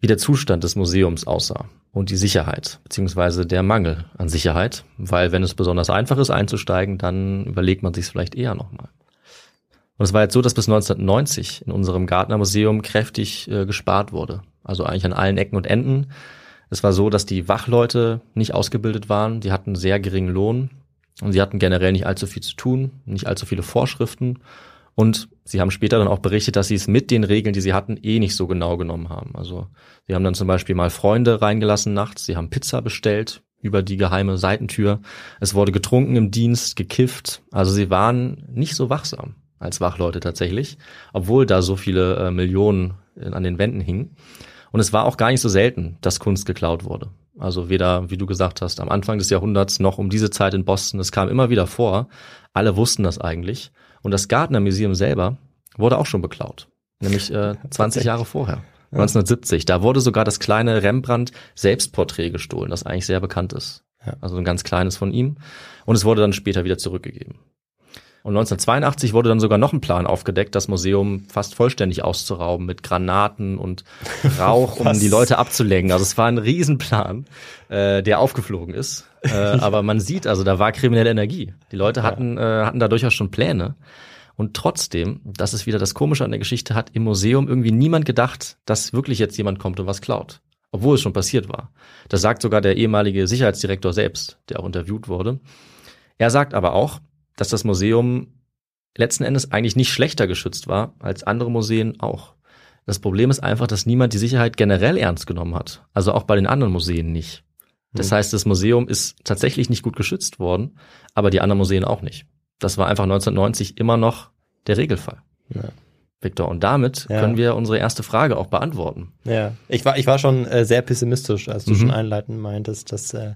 wie der Zustand des Museums aussah und die Sicherheit, beziehungsweise der Mangel an Sicherheit. Weil wenn es besonders einfach ist einzusteigen, dann überlegt man sich es vielleicht eher nochmal. Und es war jetzt so, dass bis 1990 in unserem Gartner-Museum kräftig äh, gespart wurde. Also eigentlich an allen Ecken und Enden. Es war so, dass die Wachleute nicht ausgebildet waren. Die hatten sehr geringen Lohn. Und sie hatten generell nicht allzu viel zu tun, nicht allzu viele Vorschriften. Und sie haben später dann auch berichtet, dass sie es mit den Regeln, die sie hatten, eh nicht so genau genommen haben. Also sie haben dann zum Beispiel mal Freunde reingelassen nachts, sie haben Pizza bestellt über die geheime Seitentür. Es wurde getrunken im Dienst, gekifft. Also sie waren nicht so wachsam als Wachleute tatsächlich, obwohl da so viele äh, Millionen an den Wänden hingen. Und es war auch gar nicht so selten, dass Kunst geklaut wurde. Also weder, wie du gesagt hast, am Anfang des Jahrhunderts noch um diese Zeit in Boston. Es kam immer wieder vor. Alle wussten das eigentlich. Und das Gardner Museum selber wurde auch schon beklaut. Nämlich äh, 20 Jahre vorher. 1970. Da wurde sogar das kleine Rembrandt Selbstporträt gestohlen, das eigentlich sehr bekannt ist. Also ein ganz kleines von ihm. Und es wurde dann später wieder zurückgegeben. Und 1982 wurde dann sogar noch ein Plan aufgedeckt, das Museum fast vollständig auszurauben mit Granaten und Rauch, um die Leute abzulenken. Also es war ein Riesenplan, äh, der aufgeflogen ist. Äh, aber man sieht, also da war kriminelle Energie. Die Leute hatten, äh, hatten da durchaus schon Pläne. Und trotzdem, das ist wieder das Komische an der Geschichte, hat im Museum irgendwie niemand gedacht, dass wirklich jetzt jemand kommt und was klaut. Obwohl es schon passiert war. Das sagt sogar der ehemalige Sicherheitsdirektor selbst, der auch interviewt wurde. Er sagt aber auch, dass das Museum letzten Endes eigentlich nicht schlechter geschützt war als andere Museen auch. Das Problem ist einfach, dass niemand die Sicherheit generell ernst genommen hat. Also auch bei den anderen Museen nicht. Das heißt, das Museum ist tatsächlich nicht gut geschützt worden, aber die anderen Museen auch nicht. Das war einfach 1990 immer noch der Regelfall. Ja. Victor, und damit Ja. können wir unsere erste Frage auch beantworten. Ja, ich war, ich war schon äh, sehr pessimistisch, als du Mhm. schon einleitend meintest, dass äh,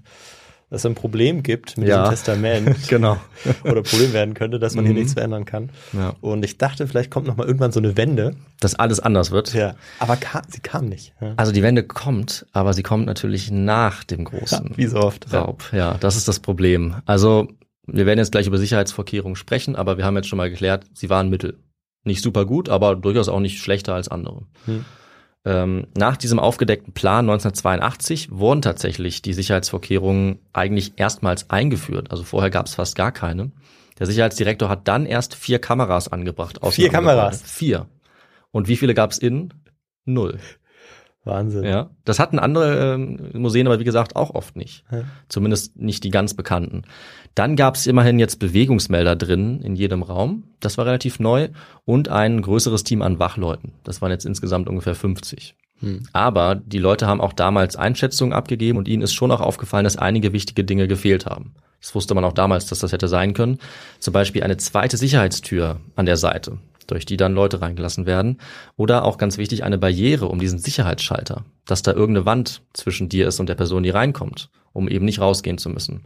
dass es ein Problem gibt mit Ja. diesem Testament Genau. oder Problem werden könnte, dass man hier nichts verändern kann. Ja. Und ich dachte, vielleicht kommt noch mal irgendwann so eine Wende. Dass alles anders wird. Ja. Aber ka sie kam nicht. Ja. Also die Wende kommt, aber sie kommt natürlich nach dem großen Wie so oft. Raub. Ja, das ist das Problem. Also wir werden jetzt gleich über Sicherheitsvorkehrungen sprechen, aber wir haben jetzt schon mal geklärt, sie waren Mittel. Nicht super gut, aber durchaus auch nicht schlechter als andere. Hm. Ähm, nach diesem aufgedeckten Plan 1982 wurden tatsächlich die Sicherheitsvorkehrungen eigentlich erstmals eingeführt. Also vorher gab es fast gar keine. Der Sicherheitsdirektor hat dann erst vier Kameras angebracht. Vier. Kameras? Vier. Und wie viele gab es innen? Null. Wahnsinn. Ja, das hatten andere ähm, Museen aber wie gesagt auch oft nicht. Ja. Zumindest nicht die ganz bekannten. Dann gab es immerhin jetzt Bewegungsmelder drin in jedem Raum. Das war relativ neu und ein größeres Team an Wachleuten. Das waren jetzt insgesamt ungefähr 50. Hm. Aber die Leute haben auch damals Einschätzungen abgegeben und ihnen ist schon auch aufgefallen, dass einige wichtige Dinge gefehlt haben. Das wusste man auch damals, dass das hätte sein können. Zum Beispiel eine zweite Sicherheitstür an der Seite, durch die dann Leute reingelassen werden. Oder auch ganz wichtig, eine Barriere um diesen Sicherheitsschalter, dass da irgendeine Wand zwischen dir ist und der Person, die reinkommt, um eben nicht rausgehen zu müssen.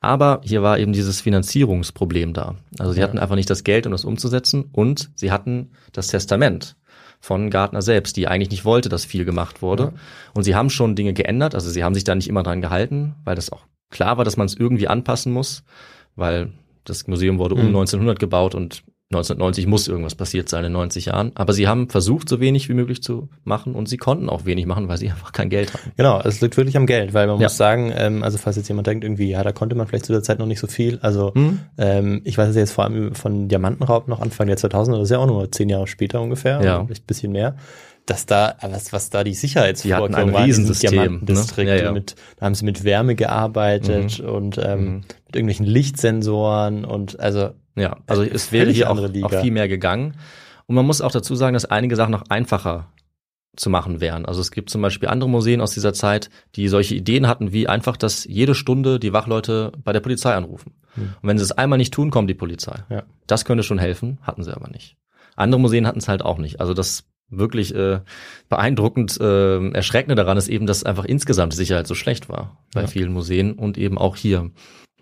Aber hier war eben dieses Finanzierungsproblem da. Also sie Ja. hatten einfach nicht das Geld, um das umzusetzen und sie hatten das Testament von Gartner selbst, die eigentlich nicht wollte, dass viel gemacht wurde. Ja. Und sie haben schon Dinge geändert, also sie haben sich da nicht immer dran gehalten, weil das auch klar war, dass man es irgendwie anpassen muss, weil das Museum wurde um Mhm. 1900 gebaut und 1990 muss irgendwas passiert sein in 90 Jahren. Aber sie haben versucht, so wenig wie möglich zu machen und sie konnten auch wenig machen, weil sie einfach kein Geld hatten. Genau, es liegt wirklich am Geld, weil man Ja. muss sagen, ähm, also falls jetzt jemand denkt, irgendwie, ja, da konnte man vielleicht zu der Zeit noch nicht so viel. Also Hm? ähm, ich weiß jetzt vor allem von Diamantenraub noch Anfang der 2000er, das ist ja auch nur zehn Jahre später ungefähr, Ja. vielleicht ein bisschen mehr, dass da, was, was da die Sicherheitsvorkehrungen ein waren in diesem Riesensystem, ne? Ja, ja. Mit, da haben sie mit Wärme gearbeitet und ähm, Mhm. mit irgendwelchen Lichtsensoren und also Ja, also Äh, es wäre hier auch, auch viel mehr gegangen. Und man muss auch dazu sagen, dass einige Sachen noch einfacher zu machen wären. Also es gibt zum Beispiel andere Museen aus dieser Zeit, die solche Ideen hatten, wie einfach, dass jede Stunde die Wachleute bei der Polizei anrufen. Hm. Und wenn sie es einmal nicht tun, kommt die Polizei. Ja. Das könnte schon helfen, hatten sie aber nicht. Andere Museen hatten es halt auch nicht. Also das wirklich äh, beeindruckend äh, erschreckende daran ist eben, dass einfach insgesamt die Sicherheit so schlecht war bei Ja. vielen Museen und eben auch hier.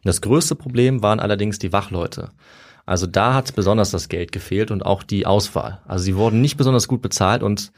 Das größte Problem waren allerdings die Wachleute. Also da hat besonders das Geld gefehlt und auch die Auswahl. Also sie wurden nicht besonders gut bezahlt und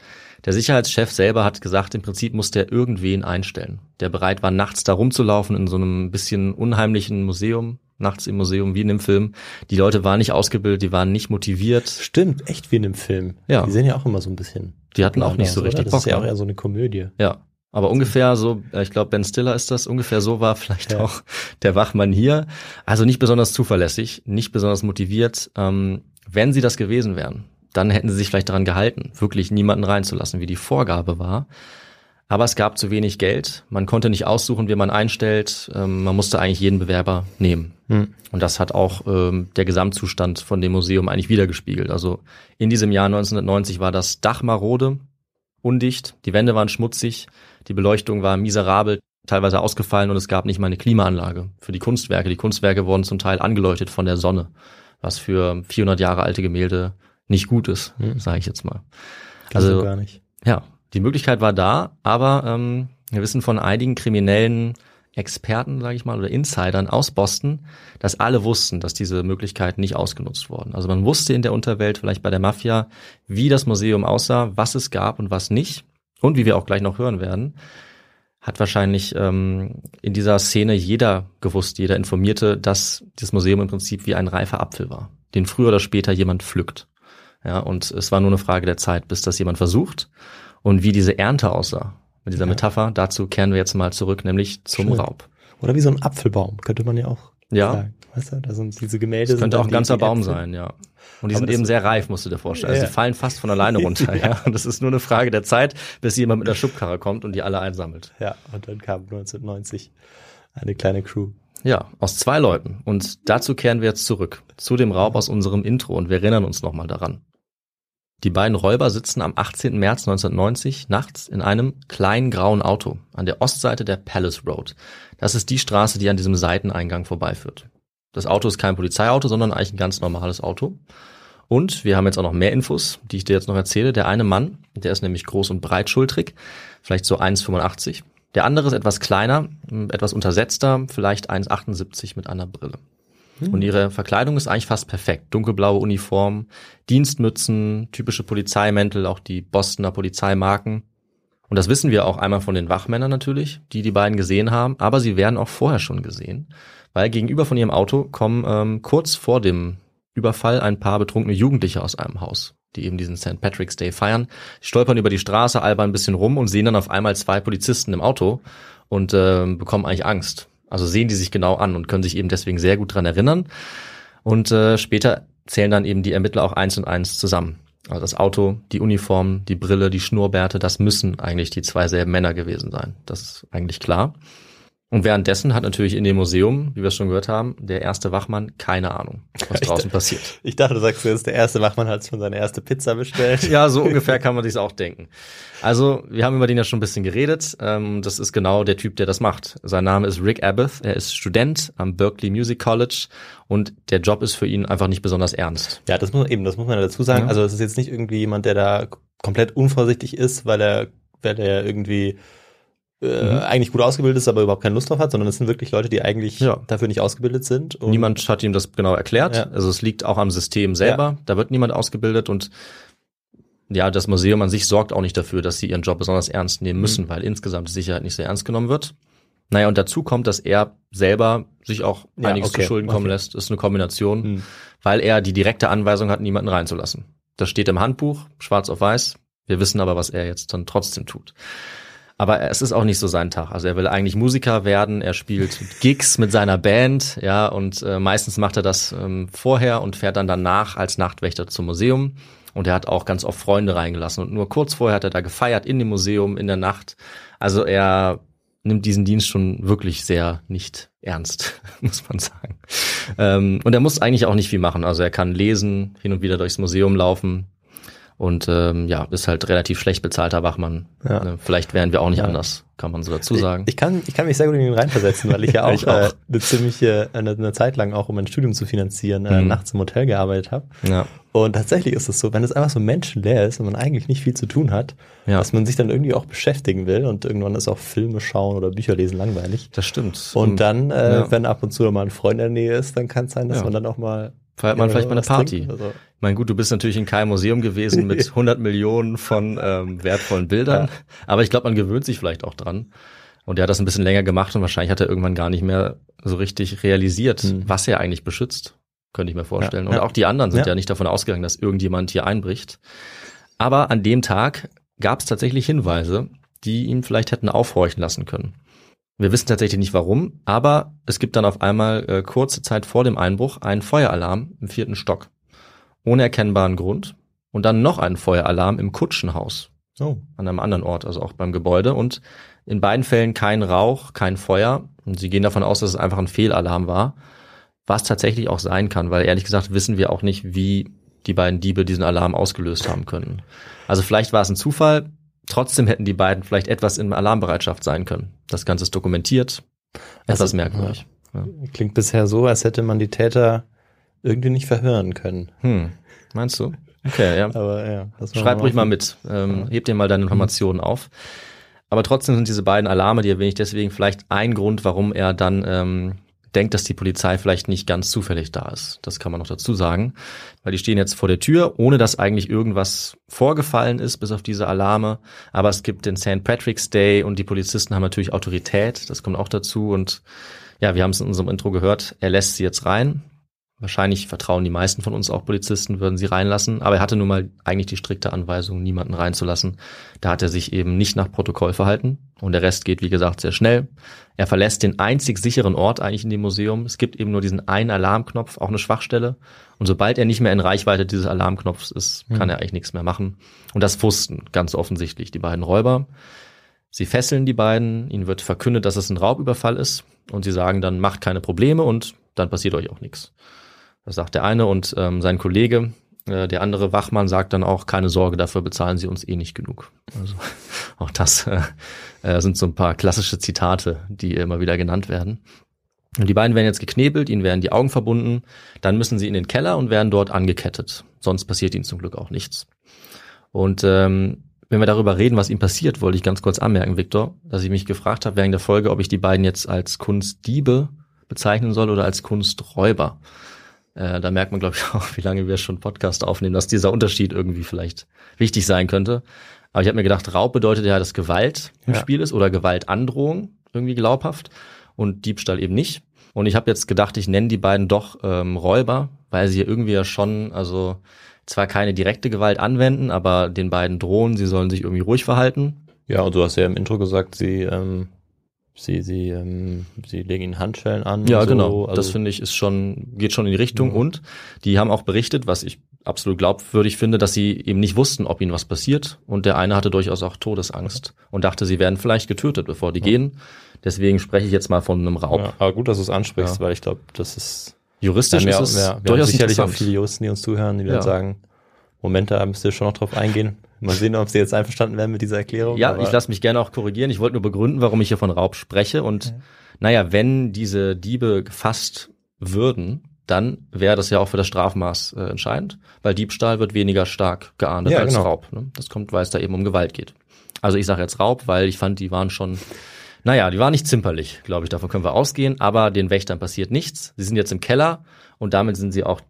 der Sicherheitschef selber hat gesagt, im Prinzip musste er irgendwen einstellen, der bereit war, nachts da rumzulaufen in so einem bisschen unheimlichen Museum, nachts im Museum wie in dem Film. Die Leute waren nicht ausgebildet, die waren nicht motiviert. stimmt, echt wie in einem Film. Ja. Die sehen ja auch immer so ein bisschen. Die hatten auch nicht so richtig Das ist Bock, ja auch eher so eine Komödie. Ja. Aber ungefähr so, äh, ich glaube, Ben Stiller ist das, ungefähr so war vielleicht Ja. auch der Wachmann hier. Also nicht besonders zuverlässig, nicht besonders motiviert. Ähm, wenn sie das gewesen wären, dann hätten sie sich vielleicht daran gehalten, wirklich niemanden reinzulassen, wie die Vorgabe war. Aber es gab zu wenig Geld. Man konnte nicht aussuchen, wen man einstellt. Ähm, man musste eigentlich jeden Bewerber nehmen. Hm. Und das hat auch ähm, der Gesamtzustand von dem Museum eigentlich wiedergespiegelt. Also in diesem Jahr 1990 war das Dach marode, undicht, die Wände waren schmutzig, die Beleuchtung war miserabel, teilweise ausgefallen und es gab nicht mal eine Klimaanlage für die Kunstwerke. Die Kunstwerke wurden zum Teil angeleuchtet von der Sonne, was für 400 Jahre alte Gemälde nicht gut ist, Hm. sage ich jetzt mal. Also Also- gar nicht. Ja, die Möglichkeit war da, aber ähm, wir wissen von einigen kriminellen Experten, sage ich mal, oder Insidern aus Boston, dass alle wussten, dass diese Möglichkeiten nicht ausgenutzt wurden. Also man wusste in der Unterwelt, vielleicht bei der Mafia, wie das Museum aussah, was es gab und was nicht. Und wie wir auch gleich noch hören werden, hat wahrscheinlich ähm, in dieser Szene jeder gewusst, jeder informierte, dass das Museum im Prinzip wie ein reifer Apfel war, den früher oder später jemand pflückt. Ja, und es war nur eine Frage der Zeit, bis das jemand versucht. Und wie diese Ernte aussah, mit dieser Ja. Metapher, dazu kehren wir jetzt mal zurück, nämlich zum Schön. Raub. Oder wie so ein Apfelbaum, könnte man ja auch Ja, sagen. Weißt du, da sind diese Gemälde. das könnte auch ein ganzer Baum Äpfel. sein, ja. Und die Aber sind eben sehr reif, musst du dir vorstellen. Also Ja. die fallen fast von alleine runter, ja. Und es ist nur eine Frage der Zeit, bis jemand mit einer Schubkarre kommt und die alle einsammelt. Ja, und dann kam 1990 eine kleine Crew. Ja, aus zwei Leuten. Und dazu kehren wir jetzt zurück, zu dem Raub aus unserem Intro und wir erinnern uns nochmal daran. Die beiden Räuber sitzen am 18. März 1990 nachts in einem kleinen grauen Auto an der Ostseite der Palace Road. Das ist die Straße, die an diesem Seiteneingang vorbeiführt. Das Auto ist kein Polizeiauto, sondern eigentlich ein ganz normales Auto. Und wir haben jetzt auch noch mehr Infos, die ich dir jetzt noch erzähle. Der eine Mann, der ist nämlich groß und breitschultrig, vielleicht so 1,85. Der andere ist etwas kleiner, etwas untersetzter, vielleicht 1,78 mit einer Brille. Und ihre Verkleidung ist eigentlich fast perfekt. Dunkelblaue Uniform, Dienstmützen, typische Polizeimäntel, auch die Bostoner Polizeimarken. Und das wissen wir auch einmal von den Wachmännern natürlich, die die beiden gesehen haben, aber sie werden auch vorher schon gesehen, weil gegenüber von ihrem Auto kommen ähm, kurz vor dem Überfall ein paar betrunkene Jugendliche aus einem Haus, die eben diesen St. Patrick's Day feiern, Die stolpern über die Straße, albern ein bisschen rum und sehen dann auf einmal zwei Polizisten im Auto und ähm, bekommen eigentlich Angst. Also sehen die sich genau an und können sich eben deswegen sehr gut dran erinnern. Und äh, später zählen dann eben die Ermittler auch eins und eins zusammen. Also das Auto, die Uniform, die Brille, die Schnurrbärte, das müssen eigentlich die zwei selben Männer gewesen sein. Das ist eigentlich klar. Und währenddessen hat natürlich in dem Museum, wie wir es schon gehört haben, der erste Wachmann keine Ahnung, was draußen passiert. Ich dachte, du sagst jetzt, der erste Wachmann hat schon seine erste Pizza bestellt. Ja, so ungefähr kann man sich auch denken. Also, wir haben über den ja schon ein bisschen geredet. Ähm, das ist genau der Typ, der das macht. Sein Name ist Rick Abbott. Er ist Student am Berkeley Music College und der Job ist für ihn einfach nicht besonders ernst. Ja, das muss eben, das muss man dazu sagen. Ja. Also es ist jetzt nicht irgendwie jemand, der da komplett unvorsichtig ist, weil er, weil er irgendwie äh, Mhm. eigentlich gut ausgebildet ist, aber überhaupt keine Lust drauf hat, sondern es sind wirklich Leute, die eigentlich Ja. dafür nicht ausgebildet sind. Und Niemand hat ihm das genau erklärt. Ja. Also es liegt auch am System selber. Da wird niemand ausgebildet und ja, das Museum an sich sorgt auch nicht dafür, dass sie ihren Job besonders ernst nehmen müssen, Mhm. weil insgesamt die Sicherheit nicht sehr ernst genommen wird. Naja, und dazu kommt, dass er selber sich auch Ja, einiges okay. zu Schulden kommen Okay. lässt. Das ist eine Kombination, Hm. weil er die direkte Anweisung hat, niemanden reinzulassen. Das steht im Handbuch, schwarz auf weiß. Wir wissen aber, was er jetzt dann trotzdem tut. Aber es ist auch nicht so sein Tag. Also er will eigentlich Musiker werden, er spielt Gigs mit seiner Band, ja, und äh, meistens macht er das ähm, vorher und fährt dann danach als Nachtwächter zum Museum. Und er hat auch ganz oft Freunde reingelassen. Und nur kurz vorher hat er da gefeiert in dem Museum in der Nacht. Also er nimmt diesen Dienst schon wirklich sehr nicht ernst, muss man sagen. Ähm, und er muss eigentlich auch nicht viel machen. Also er kann lesen, hin und wieder durchs Museum laufen. Und ähm, ja, ist halt relativ schlecht bezahlter Wachmann. Ja. Ne, Vielleicht wären wir auch nicht Ja. anders, kann man so dazu sagen. Ich, ich, kann, ich kann mich sehr gut in ihn reinversetzen, weil ich ja auch, Ich auch. Äh, eine ziemliche, eine, eine Zeit lang auch, um mein Studium zu finanzieren, äh, Mhm. nachts im Hotel gearbeitet habe. ja. Und tatsächlich ist es so, wenn es einfach so menschenleer ist und man eigentlich nicht viel zu tun hat, Ja. dass man sich dann irgendwie auch beschäftigen will und irgendwann ist auch Filme schauen oder Bücher lesen langweilig. Das stimmt. Und dann, äh, wenn ab und zu mal ein Freund in der Nähe ist, dann kann es sein, dass man dann auch mal feiert man ja, vielleicht mal eine Party. Ich meine, gut, du bist natürlich in keinem Museum gewesen mit 100 Millionen von ähm, wertvollen Bildern, aber ich glaube, man gewöhnt sich vielleicht auch dran. Und er hat das ein bisschen länger gemacht und wahrscheinlich hat er irgendwann gar nicht mehr so richtig realisiert, Hm. was er eigentlich beschützt. Könnte ich mir vorstellen. Ja, und ja. auch die anderen sind Ja. ja. nicht davon ausgegangen, dass irgendjemand hier einbricht. Aber an dem Tag gab es tatsächlich Hinweise, die ihn vielleicht hätten aufhorchen lassen können. Wir wissen tatsächlich nicht warum, aber es gibt dann auf einmal äh, kurze Zeit vor dem Einbruch einen Feueralarm im vierten Stock. Ohne erkennbaren Grund. Und dann noch einen Feueralarm im Kutschenhaus Oh. an einem anderen Ort, also auch beim Gebäude. Und in beiden Fällen kein Rauch, kein Feuer. Und sie gehen davon aus, dass es einfach ein Fehlalarm war. Was tatsächlich auch sein kann, weil ehrlich gesagt wissen wir auch nicht, wie die beiden Diebe diesen Alarm ausgelöst haben können. Also vielleicht war es ein Zufall. Trotzdem hätten die beiden vielleicht etwas in Alarmbereitschaft sein können. Das Ganze ist dokumentiert. Etwas Also, merkwürdig. Ja. Klingt bisher so, als hätte man die Täter irgendwie nicht verhören können. Hm. Meinst du? Okay, ja. Aber ja. Schreib ruhig mal mit. Ähm, heb dir mal deine Informationen auf. Aber trotzdem sind diese beiden Alarme, die erwähne ich deswegen vielleicht ein Grund, warum er dann ähm, denkt, dass die Polizei vielleicht nicht ganz zufällig da ist. Das kann man noch dazu sagen. Weil die stehen jetzt vor der Tür, ohne dass eigentlich irgendwas vorgefallen ist, bis auf diese Alarme. Aber es gibt den St. Patrick's Day und die Polizisten haben natürlich Autorität. Das kommt auch dazu. Und ja, wir haben es in unserem Intro gehört. Er lässt sie jetzt rein. Wahrscheinlich vertrauen die meisten von uns auch Polizisten, würden sie reinlassen. Aber er hatte nun mal eigentlich die strikte Anweisung, niemanden reinzulassen. Da hat er sich eben nicht nach Protokoll verhalten. Und der Rest geht, wie gesagt, sehr schnell. Er verlässt den einzig sicheren Ort eigentlich in dem Museum. Es gibt eben nur diesen einen Alarmknopf, auch eine Schwachstelle. Und sobald er nicht mehr in Reichweite dieses Alarmknopfs ist, kann er eigentlich nichts mehr machen. Und das wussten ganz offensichtlich die beiden Räuber. Sie fesseln die beiden, ihnen wird verkündet, dass es ein Raubüberfall ist. Und sie sagen dann, macht keine Probleme und dann passiert euch auch nichts. Das sagt der eine und ähm, sein Kollege, äh, der andere Wachmann, sagt dann auch, keine Sorge, dafür bezahlen sie uns eh nicht genug. Also auch das äh, äh, sind so ein paar klassische Zitate, die immer wieder genannt werden. Und die beiden werden jetzt geknebelt, ihnen werden die Augen verbunden, dann müssen sie in den Keller und werden dort angekettet. Sonst passiert ihnen zum Glück auch nichts. Und ähm, wenn wir darüber reden, was ihm passiert, wollte ich ganz kurz anmerken, Viktor, dass ich mich gefragt habe während der Folge, ob ich die beiden jetzt als Kunstdiebe bezeichnen soll oder als Kunsträuber. Äh, da merkt man, glaube ich, auch, wie lange wir schon Podcast aufnehmen, dass dieser Unterschied irgendwie vielleicht wichtig sein könnte. Aber ich habe mir gedacht, Raub bedeutet ja, dass Gewalt im Ja. Spiel ist oder Gewaltandrohung irgendwie glaubhaft und Diebstahl eben nicht. Und ich habe jetzt gedacht, ich nenne die beiden doch ähm, Räuber, weil sie irgendwie ja schon, also zwar keine direkte Gewalt anwenden, aber den beiden drohen, sie sollen sich irgendwie ruhig verhalten. Ja, und du hast ja im Intro gesagt, sie, ähm, sie, sie, ähm, sie legen ihnen Handschellen an. Ja, so. genau. Also, das finde ich ist schon, geht schon in die Richtung. Und die haben auch berichtet, was ich absolut glaubwürdig finde, dass sie eben nicht wussten, ob ihnen was passiert. Und der eine hatte durchaus auch Todesangst und dachte, sie werden vielleicht getötet, bevor die gehen. Deswegen spreche ich jetzt mal von einem Raub. ja, aber gut, dass du es ansprichst, Ja. weil ich glaube, das ist Juristisch Ja, ist es wir, wir durchaus sicherlich auch viele Juristen, die uns zuhören, die Ja. dann sagen, Moment, da müsst ihr schon noch drauf eingehen. Mal sehen, ob sie jetzt einverstanden werden mit dieser Erklärung. Ja, ich lasse mich gerne auch korrigieren. Ich wollte nur begründen, warum ich hier von Raub spreche. Und naja, wenn diese Diebe gefasst würden, dann wäre das ja auch für das Strafmaß äh, entscheidend, weil Diebstahl wird weniger stark geahndet Ja, als genau. Raub. Ne? Das kommt, weil es da eben um Gewalt geht. Also ich sage jetzt Raub, weil ich fand, die waren schon, naja, die waren nicht zimperlich, glaube ich, davon können wir ausgehen, aber den Wächtern passiert nichts. Sie sind jetzt im Keller und damit sind sie auch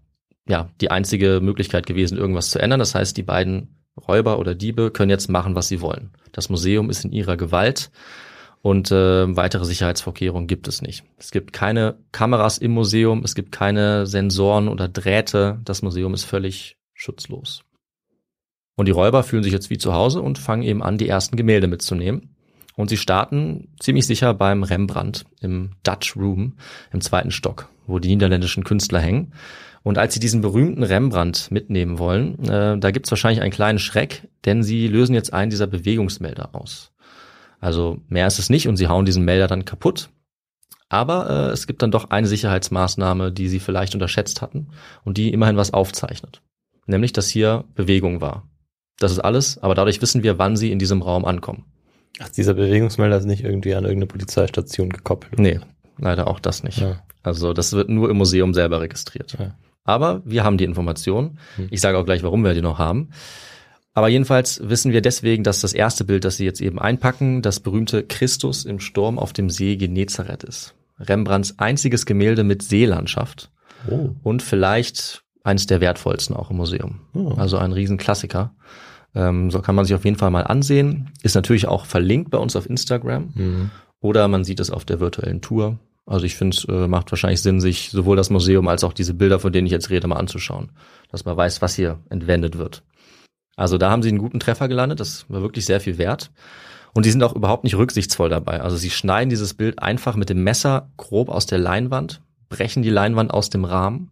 ja, die einzige Möglichkeit gewesen, irgendwas zu ändern. Das heißt, die beiden Räuber oder Diebe können jetzt machen, was sie wollen. Das Museum ist in ihrer Gewalt und äh, weitere Sicherheitsvorkehrungen gibt es nicht. Es gibt keine Kameras im Museum, es gibt keine Sensoren oder Drähte. Das Museum ist völlig schutzlos. Und die Räuber fühlen sich jetzt wie zu Hause und fangen eben an, die ersten Gemälde mitzunehmen. Und sie starten ziemlich sicher beim Rembrandt im Dutch Room im zweiten Stock, wo die niederländischen Künstler hängen. Und als sie diesen berühmten Rembrandt mitnehmen wollen, äh, da gibt's wahrscheinlich einen kleinen Schreck, denn sie lösen jetzt einen dieser Bewegungsmelder aus. Also mehr ist es nicht und sie hauen diesen Melder dann kaputt. Aber äh, es gibt dann doch eine Sicherheitsmaßnahme, die sie vielleicht unterschätzt hatten und die immerhin was aufzeichnet. Nämlich, dass hier Bewegung war. Das ist alles, aber dadurch wissen wir, wann sie in diesem Raum ankommen. Ach, dieser Bewegungsmelder ist nicht irgendwie an irgendeine Polizeistation gekoppelt. Nee, leider auch das nicht. Ja. Also das wird nur im Museum selber registriert. Ja. Aber wir haben die Information. Hm. Ich sage auch gleich, warum wir die noch haben. Aber jedenfalls wissen wir deswegen, dass das erste Bild, das sie jetzt eben einpacken, das berühmte Christus im Sturm auf dem See Genezareth ist. Rembrandts einziges Gemälde mit Seelandschaft Oh. und vielleicht eines der wertvollsten auch im Museum. Oh. Also ein Riesenklassiker. Ähm, so kann man sich auf jeden Fall mal ansehen. Ist natürlich auch verlinkt bei uns auf Instagram Mhm. oder man sieht es auf der virtuellen Tour. Also ich finde, es äh, macht wahrscheinlich Sinn, sich sowohl das Museum als auch diese Bilder, von denen ich jetzt rede, mal anzuschauen, dass man weiß, was hier entwendet wird. Also da haben sie einen guten Treffer gelandet, das war wirklich sehr viel wert. Und die sind auch überhaupt nicht rücksichtsvoll dabei. Also sie schneiden dieses Bild einfach mit dem Messer grob aus der Leinwand, brechen die Leinwand aus dem Rahmen.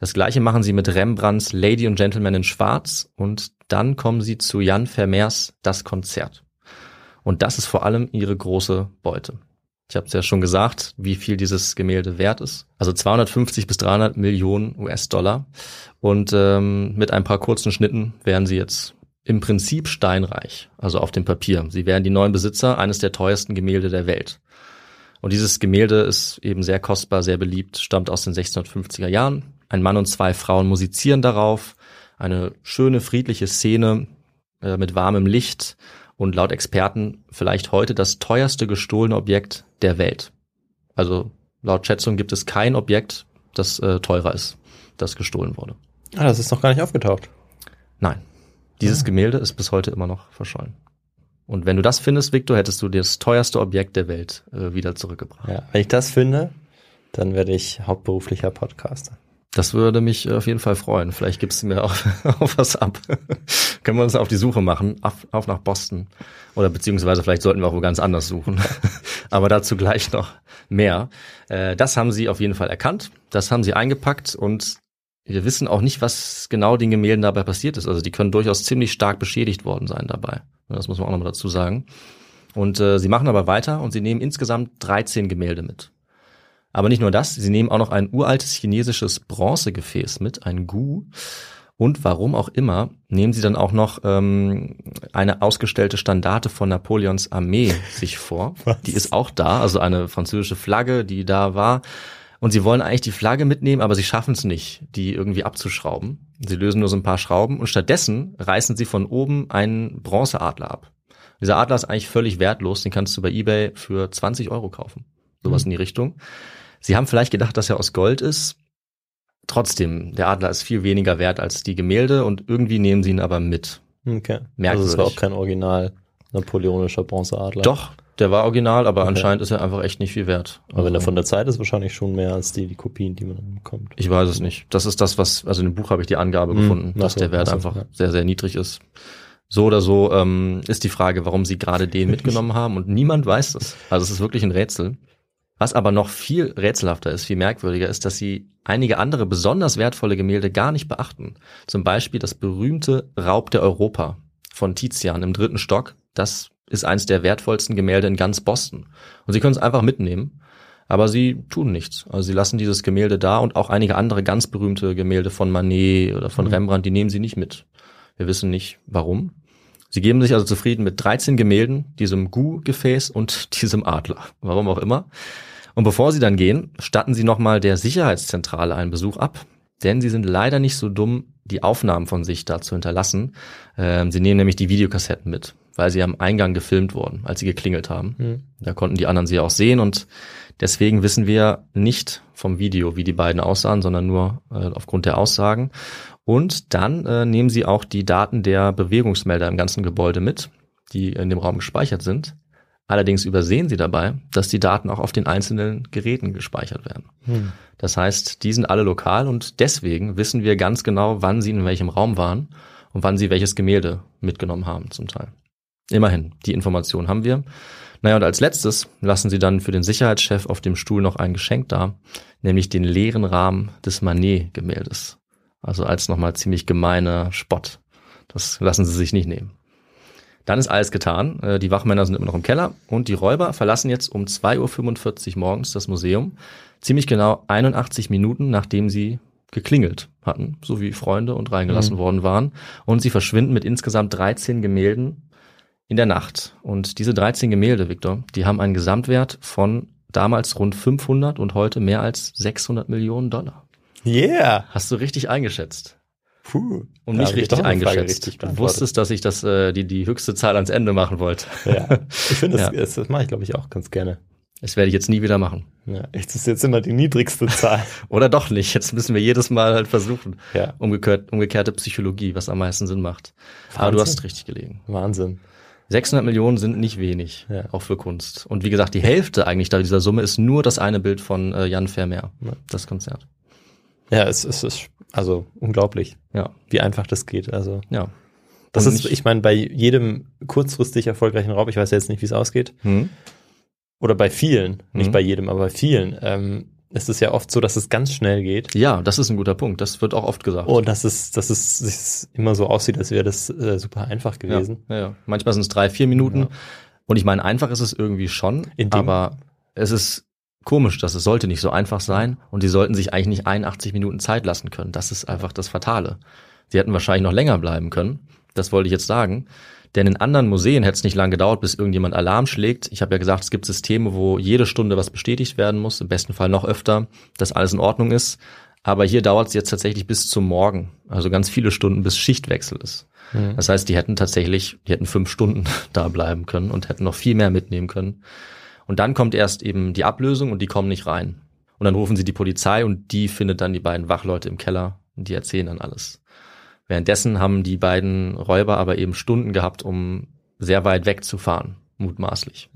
Das gleiche machen sie mit Rembrandts Lady und Gentleman in Schwarz und dann kommen sie zu Jan Vermeers Das Konzert. Und das ist vor allem ihre große Beute. Ich habe es ja schon gesagt, wie viel dieses Gemälde wert ist. Also 250 bis 300 Millionen US-Dollar. Und ähm, mit ein paar kurzen Schnitten wären sie jetzt im Prinzip steinreich, also auf dem Papier. Sie wären die neuen Besitzer eines der teuersten Gemälde der Welt. Und dieses Gemälde ist eben sehr kostbar, sehr beliebt, stammt aus den 1650er Jahren. Ein Mann und zwei Frauen musizieren darauf. Eine schöne, friedliche Szene äh, mit warmem Licht und laut Experten vielleicht heute das teuerste gestohlene Objekt der Welt. Also laut Schätzung gibt es kein Objekt, das äh, teurer ist, das gestohlen wurde. Ah, das ist noch gar nicht aufgetaucht. Nein, dieses Gemälde ist bis heute immer noch verschollen. Und wenn du das findest, Victor, hättest du das teuerste Objekt der Welt äh, wieder zurückgebracht. Ja, wenn ich das finde, dann werde ich hauptberuflicher Podcaster. Das würde mich auf jeden Fall freuen. Vielleicht gibst du mir auch, auch was ab. Können wir uns auf die Suche machen, auf, auf nach Boston. Oder beziehungsweise vielleicht sollten wir auch wo ganz anders suchen. Aber dazu gleich noch mehr. Äh, das haben sie auf jeden Fall erkannt. Das haben sie eingepackt und wir wissen auch nicht, was genau den Gemälden dabei passiert ist. Also die können durchaus ziemlich stark beschädigt worden sein dabei. Das muss man auch nochmal dazu sagen. Und äh, sie machen aber weiter und sie nehmen insgesamt 13 Gemälde mit. Aber nicht nur das, sie nehmen auch noch ein uraltes chinesisches Bronzegefäß mit, ein Gu. Und warum auch immer, nehmen sie dann auch noch ähm, eine ausgestellte Standarte von Napoleons Armee sich vor. Die ist auch da, also eine französische Flagge, die da war. Und sie wollen eigentlich die Flagge mitnehmen, aber sie schaffen es nicht, die irgendwie abzuschrauben. Sie lösen nur so ein paar Schrauben und stattdessen reißen sie von oben einen Bronzeadler ab. Dieser Adler ist eigentlich völlig wertlos, den kannst du bei eBay für 20 Euro kaufen. Sowas in die Richtung. Sie haben vielleicht gedacht, dass er aus Gold ist. Trotzdem, der Adler ist viel weniger wert als die Gemälde und irgendwie nehmen sie ihn aber mit. Okay. Merkwürdig. Also es war auch kein original napoleonischer Bronzeadler. Doch, der war original, aber anscheinend ist er einfach echt nicht viel wert. Aber wenn er Also- von der Zeit ist, wahrscheinlich schon mehr als die, die Kopien, die man bekommt. Ich weiß es nicht. Das ist das, was, also in dem Buch habe ich die Angabe Hm, gefunden, dass so, der Wert so, einfach ja. sehr, sehr niedrig ist. So oder so ähm, ist die Frage, warum sie gerade den mitgenommen haben und niemand weiß das. Also es ist wirklich ein Rätsel. Was aber noch viel rätselhafter ist, viel merkwürdiger ist, dass sie einige andere besonders wertvolle Gemälde gar nicht beachten. Zum Beispiel das berühmte Raub der Europa von Tizian im dritten Stock. Das ist eins der wertvollsten Gemälde in ganz Boston. Und sie können es einfach mitnehmen. Aber sie tun nichts. Also sie lassen dieses Gemälde da und auch einige andere ganz berühmte Gemälde von Manet oder von Rembrandt, die nehmen sie nicht mit. Wir wissen nicht warum. Sie geben sich also zufrieden mit 13 Gemälden, diesem Gu-Gefäß und diesem Adler. Warum auch immer. Und bevor sie dann gehen, statten sie nochmal der Sicherheitszentrale einen Besuch ab. Denn sie sind leider nicht so dumm, die Aufnahmen von sich da zu hinterlassen. Ähm, sie nehmen nämlich die Videokassetten mit, weil sie am Eingang gefilmt wurden, als sie geklingelt haben. Da konnten die anderen sie auch sehen und deswegen wissen wir nicht vom Video, wie die beiden aussahen, sondern nur äh, aufgrund der Aussagen. Und dann äh, nehmen sie auch die Daten der Bewegungsmelder im ganzen Gebäude mit, die in dem Raum gespeichert sind. Allerdings übersehen sie dabei, dass die Daten auch auf den einzelnen Geräten gespeichert werden. Das heißt, die sind alle lokal und deswegen wissen wir ganz genau, wann sie in welchem Raum waren und wann sie welches Gemälde mitgenommen haben zum Teil. Immerhin, die Information haben wir. Naja, und als letztes lassen sie dann für den Sicherheitschef auf dem Stuhl noch ein Geschenk da, nämlich den leeren Rahmen des Manet-Gemäldes. Also als nochmal ziemlich gemeiner Spott. Das lassen sie sich nicht nehmen. Dann ist alles getan. Äh, Die Wachmänner sind immer noch im Keller und die Räuber verlassen jetzt um 2.45 Uhr morgens das Museum. Ziemlich genau 81 Minuten, nachdem sie geklingelt hatten, so wie Freunde und reingelassen worden waren. Und sie verschwinden mit insgesamt 13 Gemälden in der Nacht. Und diese 13 Gemälde, Victor, die haben einen Gesamtwert von damals rund 500 und heute mehr als 600 Millionen Dollar. Yeah! Hast du richtig eingeschätzt? Puh. Und Da nicht hab ich richtig eingeschätzt. richtig du wusstest, dass ich das, äh, die, die höchste Zahl ans Ende machen wollte. Ja. Ich finde, das, Ja. das, das mache ich, glaube ich, auch ganz gerne. Das werde ich jetzt nie wieder machen. Ja. Das ist jetzt immer die niedrigste Zahl. Oder doch nicht. Jetzt müssen wir jedes Mal halt versuchen. Ja. Umgekehrt, umgekehrte Psychologie, was am meisten Sinn macht. Aber du Wahnsinn. hast richtig gelegen. Wahnsinn. 600 Millionen sind nicht wenig, Ja. auch für Kunst. Und wie gesagt, die Hälfte eigentlich dieser Summe ist nur das eine Bild von äh, Jan Vermeer, das Konzert. Ja, es, es ist also unglaublich, Ja, wie einfach das geht. Also ja. das Und ist, ich meine, bei jedem kurzfristig erfolgreichen Raub, ich weiß jetzt nicht, wie es ausgeht, Hm? oder bei vielen, nicht Mhm. bei jedem, aber bei vielen, ähm, ist es ja oft so, dass es ganz schnell geht. Ja, das ist ein guter Punkt. Das wird auch oft gesagt. Und dass es, dass es sich immer so aussieht, als wäre das äh, super einfach gewesen. Ja, ja, ja. Manchmal sind es drei, vier Minuten. Ja. Und ich meine, einfach ist es irgendwie schon, aber es ist komisch, dass es sollte nicht so einfach sein und die sollten sich eigentlich nicht 81 Minuten Zeit lassen können. Das ist einfach das Fatale. Sie hätten wahrscheinlich noch länger bleiben können. Das wollte ich jetzt sagen. Denn in anderen Museen hätte es nicht lange gedauert, bis irgendjemand Alarm schlägt. Ich habe ja gesagt, es gibt Systeme, wo jede Stunde was bestätigt werden muss, im besten Fall noch öfter, dass alles in Ordnung ist. Aber hier dauert es jetzt tatsächlich bis zum Morgen, also ganz viele Stunden, bis Schichtwechsel ist. Das heißt, die hätten tatsächlich, die hätten fünf Stunden da bleiben können und hätten noch viel mehr mitnehmen können. Und dann kommt erst eben die Ablösung und die kommen nicht rein. Und dann rufen sie die Polizei und die findet dann die beiden Wachleute im Keller und die erzählen dann alles. Währenddessen haben die beiden Räuber aber eben Stunden gehabt, um sehr weit wegzufahren, mutmaßlich.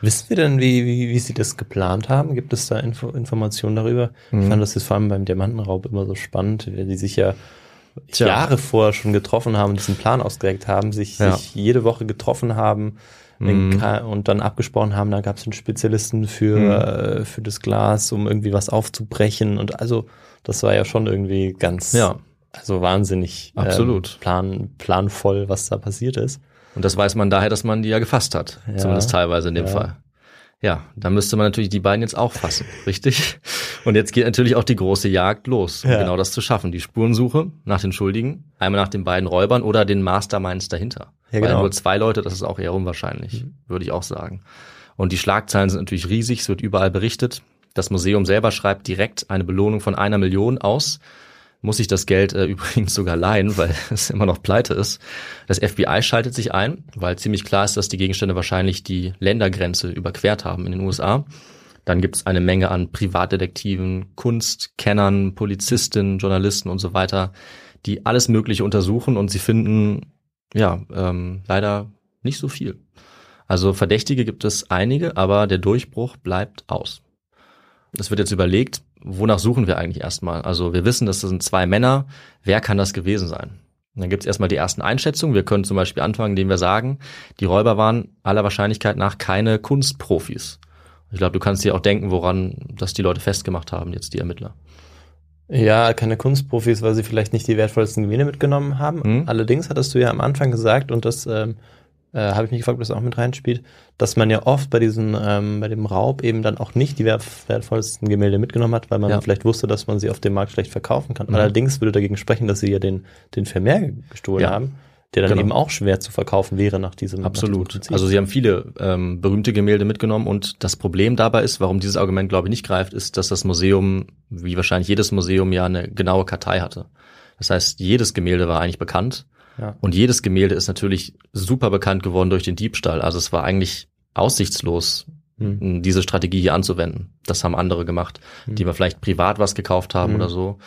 Wissen wir denn, wie, wie, wie sie das geplant haben? Gibt es da Info, Informationen darüber? Ich fand das jetzt vor allem beim Diamantenraub immer so spannend, weil die sich ja Tja. Jahre vorher schon getroffen haben, diesen Plan ausgereckt haben, sich, Ja. sich jede Woche getroffen haben Ka- und dann abgesprochen haben, da gab es einen Spezialisten für, äh, für das Glas, um irgendwie was aufzubrechen und also das war ja schon irgendwie ganz, Ja. also wahnsinnig Absolut. Ähm, plan, planvoll, was da passiert ist. Und das weiß man daher, dass man die ja gefasst hat. Ja. Zumindest teilweise in dem Ja. Fall. Ja, da müsste man natürlich die beiden jetzt auch fassen, richtig? Und jetzt geht natürlich auch die große Jagd los, um Ja. genau das zu schaffen. Die Spurensuche nach den Schuldigen, einmal nach den beiden Räubern oder den Masterminds dahinter. Ja, Weil genau. nur zwei Leute, das ist auch eher unwahrscheinlich, würde ich auch sagen. Und die Schlagzeilen sind natürlich riesig, es wird überall berichtet. Das Museum selber schreibt direkt eine Belohnung von einer Million aus, muss sich das Geld äh, übrigens sogar leihen, weil es immer noch pleite ist. Das FBI schaltet sich ein, weil ziemlich klar ist, dass die Gegenstände wahrscheinlich die Ländergrenze überquert haben in den USA. Dann gibt es eine Menge an Privatdetektiven, Kunstkennern, Polizistinnen, Journalisten und so weiter, die alles Mögliche untersuchen und sie finden ja ähm, leider nicht so viel. Also Verdächtige gibt es einige, aber der Durchbruch bleibt aus. Es wird jetzt überlegt, wonach suchen wir eigentlich erstmal? Also wir wissen, das sind zwei Männer. Wer kann das gewesen sein? Und dann gibt es erstmal die ersten Einschätzungen. Wir können zum Beispiel anfangen, indem wir sagen, die Räuber waren aller Wahrscheinlichkeit nach keine Kunstprofis. Ich glaube, du kannst dir auch denken, woran das die Leute festgemacht haben, jetzt die Ermittler. Ja, keine Kunstprofis, weil sie vielleicht nicht die wertvollsten Gemälde mitgenommen haben. Mhm. Allerdings hattest du ja am Anfang gesagt, und das ähm, äh, habe ich mich gefragt, ob das auch mit reinspielt, dass man ja oft bei diesen, ähm, bei dem Raub eben dann auch nicht die wert wertvollsten Gemälde mitgenommen hat, weil man Ja. vielleicht wusste, dass man sie auf dem Markt schlecht verkaufen kann. Mhm. Allerdings würde dagegen sprechen, dass sie ja den, den Vermeer gestohlen Ja. haben, der dann Genau. eben auch schwer zu verkaufen wäre nach diesem Nach Absolut. diesem Prinzip. Also sie haben viele ähm, berühmte Gemälde mitgenommen und das Problem dabei ist, warum dieses Argument, glaube ich, nicht greift, ist, dass das Museum, wie wahrscheinlich jedes Museum, ja eine genaue Kartei hatte. Das heißt, jedes Gemälde war eigentlich bekannt Ja. und jedes Gemälde ist natürlich super bekannt geworden durch den Diebstahl. Also es war eigentlich aussichtslos, Hm. diese Strategie hier anzuwenden. Das haben andere gemacht, die wir vielleicht privat was gekauft haben Mhm. oder so.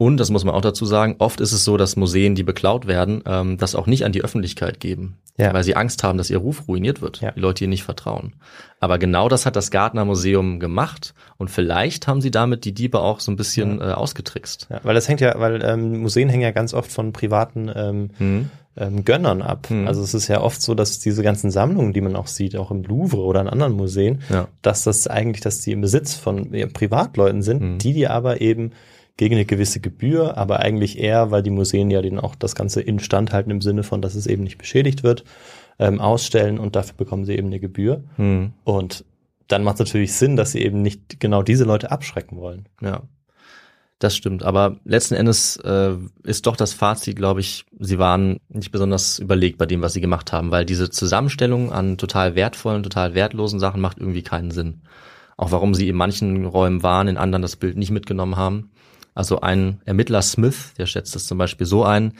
Und das muss man auch dazu sagen, oft ist es so, dass Museen, die beklaut werden, ähm, das auch nicht an die Öffentlichkeit geben, Ja. weil sie Angst haben, dass ihr Ruf ruiniert wird, Ja. die Leute ihr nicht vertrauen. Aber genau das hat das Gardner Museum gemacht und vielleicht haben sie damit die Diebe auch so ein bisschen äh, ausgetrickst. Ja, weil das hängt ja, weil ähm, Museen hängen ja ganz oft von privaten ähm, Hm. ähm, Gönnern ab. Mhm. Also es ist ja oft so, dass diese ganzen Sammlungen, die man auch sieht, auch im Louvre oder in anderen Museen, Ja. dass das eigentlich, dass die im Besitz von ja, Privatleuten sind, Mhm. die die aber eben gegen eine gewisse Gebühr, aber eigentlich eher, weil die Museen ja den auch das Ganze instand halten im Sinne von, dass es eben nicht beschädigt wird, ähm, ausstellen und dafür bekommen sie eben eine Gebühr. Hm. Und dann macht es natürlich Sinn, dass sie eben nicht genau diese Leute abschrecken wollen. Ja, das stimmt. Aber letzten Endes äh, ist doch das Fazit, glaube ich, sie waren nicht besonders überlegt bei dem, was sie gemacht haben, weil diese Zusammenstellung an total wertvollen, total wertlosen Sachen macht irgendwie keinen Sinn. Auch warum sie in manchen Räumen waren, in anderen das Bild nicht mitgenommen haben. Also ein Ermittler Smith, der schätzt das zum Beispiel so ein.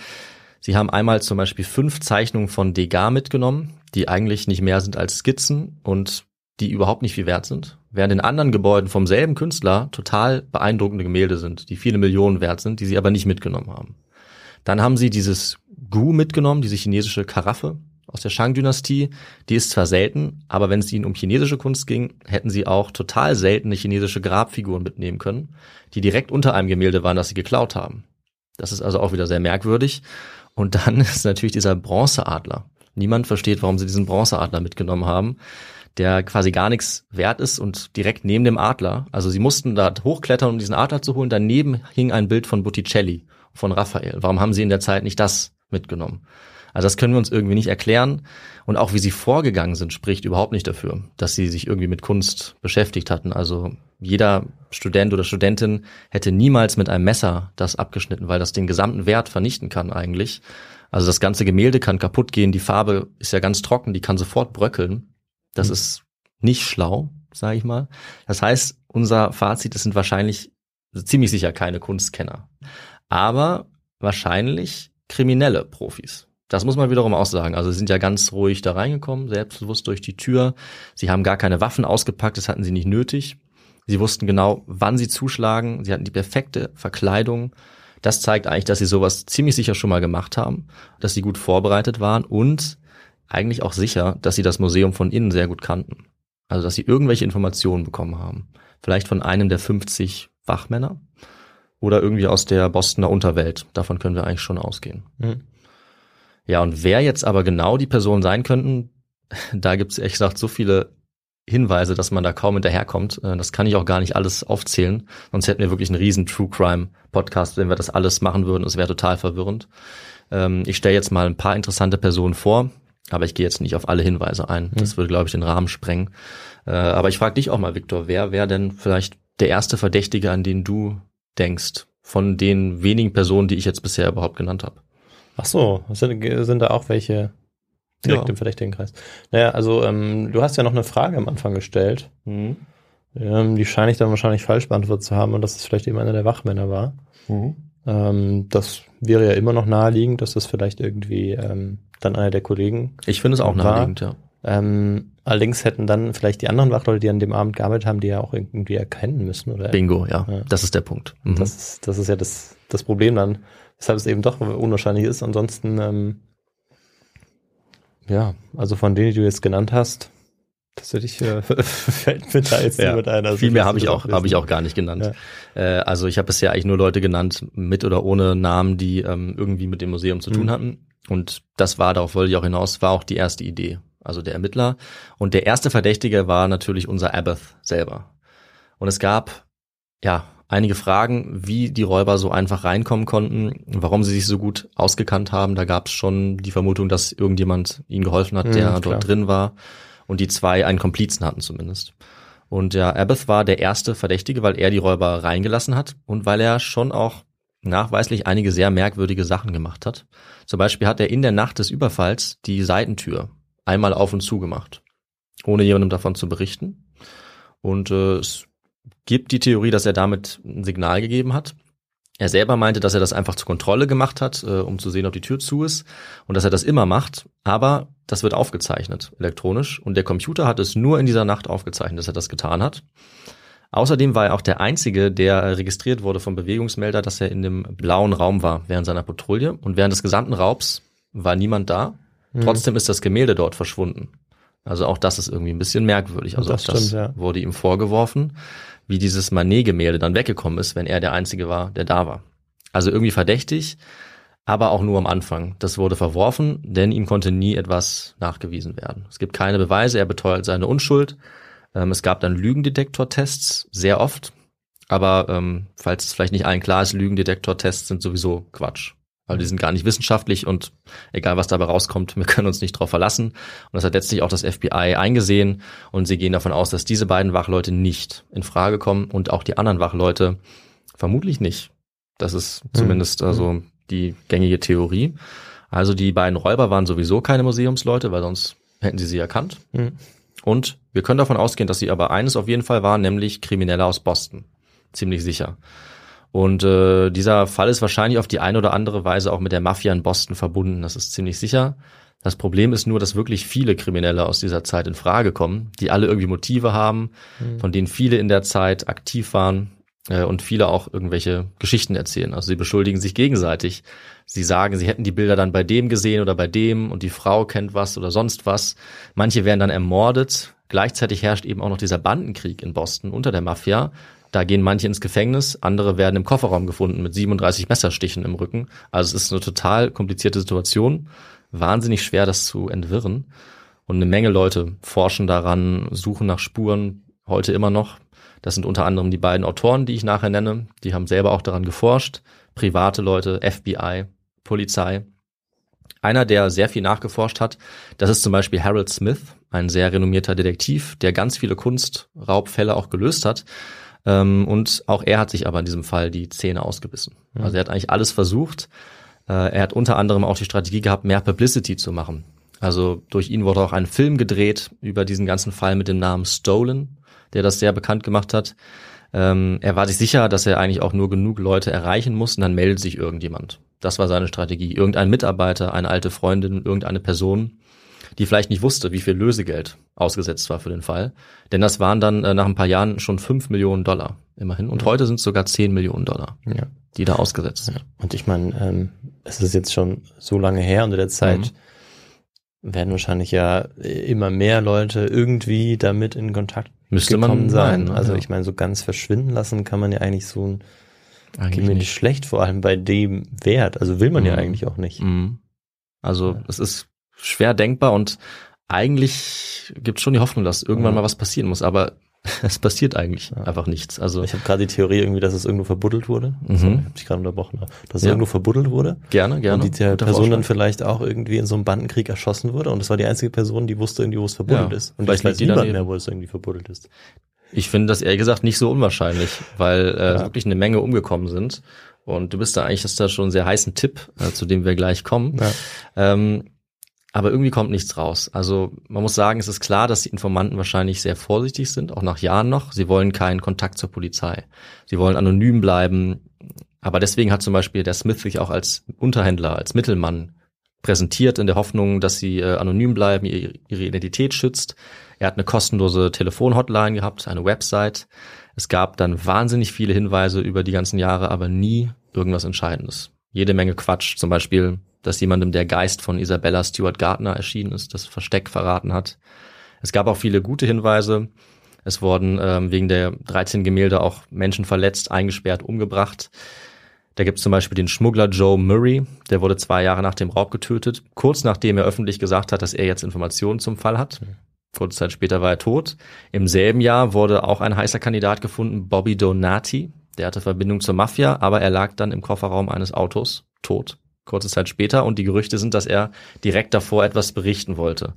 Sie haben einmal zum Beispiel fünf Zeichnungen von Degas mitgenommen, die eigentlich nicht mehr sind als Skizzen und die überhaupt nicht viel wert sind, während in anderen Gebäuden vom selben Künstler total beeindruckende Gemälde sind, die viele Millionen wert sind, die sie aber nicht mitgenommen haben. Dann haben sie dieses Gu mitgenommen, diese chinesische Karaffe aus der Shang-Dynastie. Die ist zwar selten, aber wenn es ihnen um chinesische Kunst ging, hätten sie auch total seltene chinesische Grabfiguren mitnehmen können, die direkt unter einem Gemälde waren, das sie geklaut haben. Das ist also auch wieder sehr merkwürdig. Und dann ist natürlich dieser Bronzeadler. Niemand versteht, warum sie diesen Bronzeadler mitgenommen haben, der quasi gar nichts wert ist und direkt neben dem Adler. Also sie mussten da hochklettern, um diesen Adler zu holen. Daneben hing ein Bild von Botticelli, von Raphael. Warum haben sie in der Zeit nicht das mitgenommen? Also das können wir uns irgendwie nicht erklären. Und auch wie sie vorgegangen sind, spricht überhaupt nicht dafür, dass sie sich irgendwie mit Kunst beschäftigt hatten. Also jeder Student oder Studentin hätte niemals mit einem Messer das abgeschnitten, weil das den gesamten Wert vernichten kann eigentlich. Also das ganze Gemälde kann kaputt gehen, die Farbe ist ja ganz trocken, die kann sofort bröckeln. Das ist nicht schlau, sage ich mal. Das heißt, unser Fazit, es sind wahrscheinlich ziemlich sicher keine Kunstkenner, aber wahrscheinlich kriminelle Profis. Das muss man wiederum auch sagen. Also sie sind ja ganz ruhig da reingekommen, selbstbewusst durch die Tür. Sie haben gar keine Waffen ausgepackt, das hatten sie nicht nötig. Sie wussten genau, wann sie zuschlagen. Sie hatten die perfekte Verkleidung. Das zeigt eigentlich, dass sie sowas ziemlich sicher schon mal gemacht haben, dass sie gut vorbereitet waren und eigentlich auch sicher, dass sie das Museum von innen sehr gut kannten. Also, dass sie irgendwelche Informationen bekommen haben. Vielleicht von einem der 50 Wachmänner oder irgendwie aus der Bostoner Unterwelt. Davon können wir eigentlich schon ausgehen. Mhm. Ja, und wer jetzt aber genau die Personen sein könnten, da gibt's ehrlich gesagt so viele Hinweise, dass man da kaum hinterherkommt. Äh, Das kann ich auch gar nicht alles aufzählen. Sonst hätten wir wirklich einen riesen True Crime Podcast, wenn wir das alles machen würden. Es wäre total verwirrend. Ähm, Ich stelle jetzt mal ein paar interessante Personen vor, aber ich gehe jetzt nicht auf alle Hinweise ein. Das würde, glaube ich, den Rahmen sprengen. Äh, Aber ich frage dich auch mal, Viktor, wer wäre denn vielleicht der erste Verdächtige, an den du denkst, von den wenigen Personen, die ich jetzt bisher überhaupt genannt habe? Ach so, sind, sind da auch welche direkt Ja. im verdächtigen Kreis? Naja, also ähm, du hast ja noch eine Frage am Anfang gestellt. Mhm. Ähm, die scheine ich dann wahrscheinlich falsch beantwortet zu haben und dass es vielleicht eben einer der Wachmänner war. Ähm, das wäre ja immer noch naheliegend, dass das vielleicht irgendwie ähm, dann einer der Kollegen Ich finde es auch War- naheliegend, ja. Ähm, allerdings hätten dann vielleicht die anderen Wachleute, die an dem Abend gearbeitet haben, die ja auch irgendwie erkennen müssen, oder? Bingo, ja. Ja. Das ist der Punkt. Mhm. Das, ist, das ist ja das, das Problem dann, weshalb es eben doch unwahrscheinlich ist. Ansonsten, ähm, ja, also von denen, die du jetzt genannt hast, tatsächlich äh, fällt mir da jetzt Ja, niemand ein. Also Viel mehr das habe ich auch, habe ich auch gar nicht genannt. Äh, also ich habe bisher eigentlich nur Leute genannt, mit oder ohne Namen, die ähm, irgendwie mit dem Museum zu tun Mhm. hatten. Und das war, darauf wollte ich auch hinaus, war auch die erste Idee. Also der Ermittler. Und der erste Verdächtige war natürlich unser Abbott selber. Und es gab, ja, einige Fragen, wie die Räuber so einfach reinkommen konnten, warum sie sich so gut ausgekannt haben. Da gab es schon die Vermutung, dass irgendjemand ihnen geholfen hat, Mhm, der klar. dort drin war. Und die zwei einen Komplizen hatten zumindest. Und ja, Abbott war der erste Verdächtige, weil er die Räuber reingelassen hat und weil er schon auch nachweislich einige sehr merkwürdige Sachen gemacht hat. Zum Beispiel hat er in der Nacht des Überfalls die Seitentür einmal auf und zu gemacht, ohne jemandem davon zu berichten. Und äh, es gibt die Theorie, dass er damit ein Signal gegeben hat. Er selber meinte, dass er das einfach zur Kontrolle gemacht hat, äh, um zu sehen, ob die Tür zu ist und dass er das immer macht. Aber das wird aufgezeichnet elektronisch und der Computer hat es nur in dieser Nacht aufgezeichnet, dass er das getan hat. Außerdem war er auch der Einzige, der registriert wurde vom Bewegungsmelder, dass er in dem blauen Raum war während seiner Patrouille. Und während des gesamten Raubs war niemand da. Mhm. Trotzdem ist das Gemälde dort verschwunden. Also auch das ist irgendwie ein bisschen merkwürdig. Also Das auch das stimmt, ja. wurde ihm vorgeworfen, wie dieses Manet-Gemälde dann weggekommen ist, wenn er der Einzige war, der da war. Also irgendwie verdächtig, aber auch nur am Anfang. Das wurde verworfen, denn ihm konnte nie etwas nachgewiesen werden. Es gibt keine Beweise, er beteuert seine Unschuld. Ähm, es gab dann Lügendetektortests, sehr oft. Aber ähm, falls es vielleicht nicht allen klar ist, Lügendetektortests sind sowieso Quatsch. Weil die sind gar nicht wissenschaftlich und egal was dabei rauskommt, wir können uns nicht darauf verlassen. Und das hat letztlich auch das FBI eingesehen und sie gehen davon aus, dass diese beiden Wachleute nicht in Frage kommen und auch die anderen Wachleute vermutlich nicht. Das ist zumindest also die gängige Theorie. Also die beiden Räuber waren sowieso keine Museumsleute, weil sonst hätten sie sie erkannt. Mhm. Und wir können davon ausgehen, dass sie aber eines auf jeden Fall waren, nämlich Kriminelle aus Boston. Ziemlich sicher. Und äh, dieser Fall ist wahrscheinlich auf die eine oder andere Weise auch mit der Mafia in Boston verbunden. Das ist ziemlich sicher. Das Problem ist nur, dass wirklich viele Kriminelle aus dieser Zeit in Frage kommen, die alle irgendwie Motive haben, von denen viele in der Zeit aktiv waren äh, und viele auch irgendwelche Geschichten erzählen. Also sie beschuldigen sich gegenseitig. Sie sagen, sie hätten die Bilder dann bei dem gesehen oder bei dem und die Frau kennt was oder sonst was. Manche werden dann ermordet. Gleichzeitig herrscht eben auch noch dieser Bandenkrieg in Boston unter der Mafia. Da gehen manche ins Gefängnis, andere werden im Kofferraum gefunden mit 37 Messerstichen im Rücken. Also es ist eine total komplizierte Situation. Wahnsinnig schwer, das zu entwirren. Und eine Menge Leute forschen daran, suchen nach Spuren, heute immer noch. Das sind unter anderem die beiden Autoren, die ich nachher nenne. Die haben selber auch daran geforscht. Private Leute, FBI, Polizei. Einer, der sehr viel nachgeforscht hat, das ist zum Beispiel Harold Smith, ein sehr renommierter Detektiv, der ganz viele Kunstraubfälle auch gelöst hat. Ähm, und auch er hat sich aber in diesem Fall die Zähne ausgebissen. Also er hat eigentlich alles versucht. Äh, er hat unter anderem auch die Strategie gehabt, mehr Publicity zu machen. Also durch ihn wurde auch ein Film gedreht über diesen ganzen Fall mit dem Namen Stolen, der das sehr bekannt gemacht hat. Ähm, er war sich sicher, dass er eigentlich auch nur genug Leute erreichen muss und dann meldet sich irgendjemand. Das war seine Strategie. Irgendein Mitarbeiter, eine alte Freundin, irgendeine Person, die vielleicht nicht wusste, wie viel Lösegeld ausgesetzt war für den Fall. Denn das waren dann äh, nach ein paar Jahren schon fünf Millionen Dollar immerhin. Und heute sind es sogar zehn Millionen Dollar, Ja. die da ausgesetzt sind. Und ich meine, ähm, es ist jetzt schon so lange her und in der Zeit werden wahrscheinlich ja immer mehr Leute irgendwie damit in Kontakt Müsste man gekommen sein. meinen, ne? Also Ja. ich meine, so ganz verschwinden lassen kann man ja eigentlich so ein Eigentlich mir nicht. schlecht, vor allem bei dem Wert. Also will man ja Mhm. eigentlich auch nicht. Mhm. Also es ist schwer denkbar und eigentlich gibt schon die Hoffnung, dass irgendwann Ja. mal was passieren muss, aber es passiert eigentlich einfach nichts. Also Ich habe gerade die Theorie irgendwie, dass es irgendwo verbuddelt wurde. Mhm. Sorry, ich habe dich gerade unterbrochen. Dass es Ja. irgendwo verbuddelt wurde. gerne, gerne. Und die Person dann Vorschlag. vielleicht auch irgendwie in so einem Bandenkrieg erschossen wurde. Und das war die einzige Person, die wusste irgendwie, wo es verbuddelt Ja, ist. Und vielleicht weiß die niemand daneben. mehr, wo es irgendwie verbuddelt ist. Ich finde das ehrlich gesagt nicht so unwahrscheinlich, weil äh, Ja. wirklich eine Menge umgekommen sind. Und du bist da eigentlich, hast da schon einen sehr heißen Tipp, äh, zu dem wir gleich kommen. Ja. Ähm, aber irgendwie kommt nichts raus. Also man muss sagen, es ist klar, dass die Informanten wahrscheinlich sehr vorsichtig sind, auch nach Jahren noch. Sie wollen keinen Kontakt zur Polizei. Sie wollen anonym bleiben. Aber deswegen hat zum Beispiel der Smith sich auch als Unterhändler, als Mittelmann präsentiert in der Hoffnung, dass sie äh, anonym bleiben, ihre, ihre Identität schützt. Er hat eine kostenlose Telefonhotline gehabt, eine Website. Es gab dann wahnsinnig viele Hinweise über die ganzen Jahre, aber nie irgendwas Entscheidendes. Jede Menge Quatsch, zum Beispiel, dass jemandem der Geist von Isabella Stewart Gardner erschienen ist, das Versteck verraten hat. Es gab auch viele gute Hinweise. Es wurden ähm, wegen der 13 Gemälde auch Menschen verletzt, eingesperrt, umgebracht. Da gibt es zum Beispiel den Schmuggler Joe Murray, der wurde zwei Jahre nach dem Raub getötet, kurz nachdem er öffentlich gesagt hat, dass er jetzt Informationen zum Fall hat. Kurze Zeit später war er tot. Im selben Jahr wurde auch ein heißer Kandidat gefunden, Bobby Donati. Der hatte Verbindung zur Mafia, aber er lag dann im Kofferraum eines Autos, tot. Kurze Zeit später und die Gerüchte sind, dass er direkt davor etwas berichten wollte.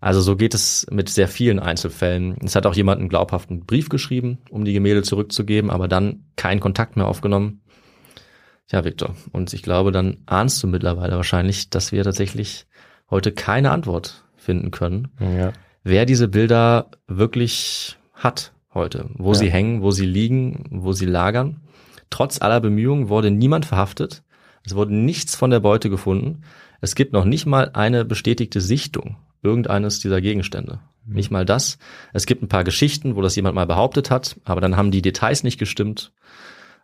Also so geht es mit sehr vielen Einzelfällen. Es hat auch jemand einen glaubhaften Brief geschrieben, um die Gemälde zurückzugeben, aber dann keinen Kontakt mehr aufgenommen. Ja, Victor. Und ich glaube, dann ahnst du mittlerweile wahrscheinlich, dass wir tatsächlich heute keine Antwort finden können, Ja. wer diese Bilder wirklich hat heute, wo Ja. sie hängen, wo sie liegen, wo sie lagern. Trotz aller Bemühungen wurde niemand verhaftet. Es wurde nichts von der Beute gefunden. Es gibt noch nicht mal eine bestätigte Sichtung irgendeines dieser Gegenstände. Nicht mal das. Es gibt ein paar Geschichten, wo das jemand mal behauptet hat, aber dann haben die Details nicht gestimmt.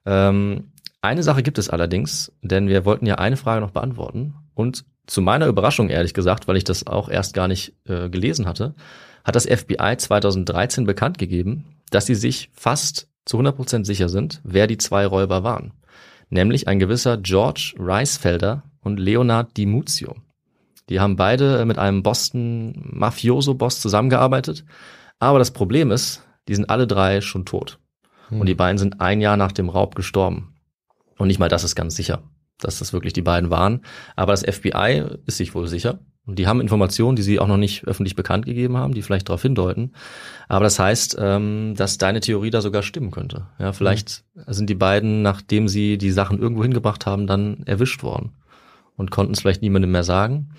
Ähm, eine Sache gibt es allerdings, denn wir wollten ja eine Frage noch beantworten und zu meiner Überraschung ehrlich gesagt, weil ich das auch erst gar nicht äh, gelesen hatte, hat das FBI 2013 bekannt gegeben, dass sie sich fast zu 100% sicher sind, wer die zwei Räuber waren. Nämlich ein gewisser George Reisfelder und Leonard Di Muzio. Die haben beide mit einem Boston Mafioso-Boss zusammengearbeitet. Aber das Problem ist, die sind alle drei schon tot. Und die beiden sind ein Jahr nach dem Raub gestorben. Und nicht mal das ist ganz sicher, dass das wirklich die beiden waren. Aber das FBI ist sich wohl sicher. Und die haben Informationen, die sie auch noch nicht öffentlich bekannt gegeben haben, die vielleicht darauf hindeuten. Aber das heißt, ähm, dass deine Theorie da sogar stimmen könnte. Ja, vielleicht sind die beiden, nachdem sie die Sachen irgendwo hingebracht haben, dann erwischt worden und konnten es vielleicht niemandem mehr sagen.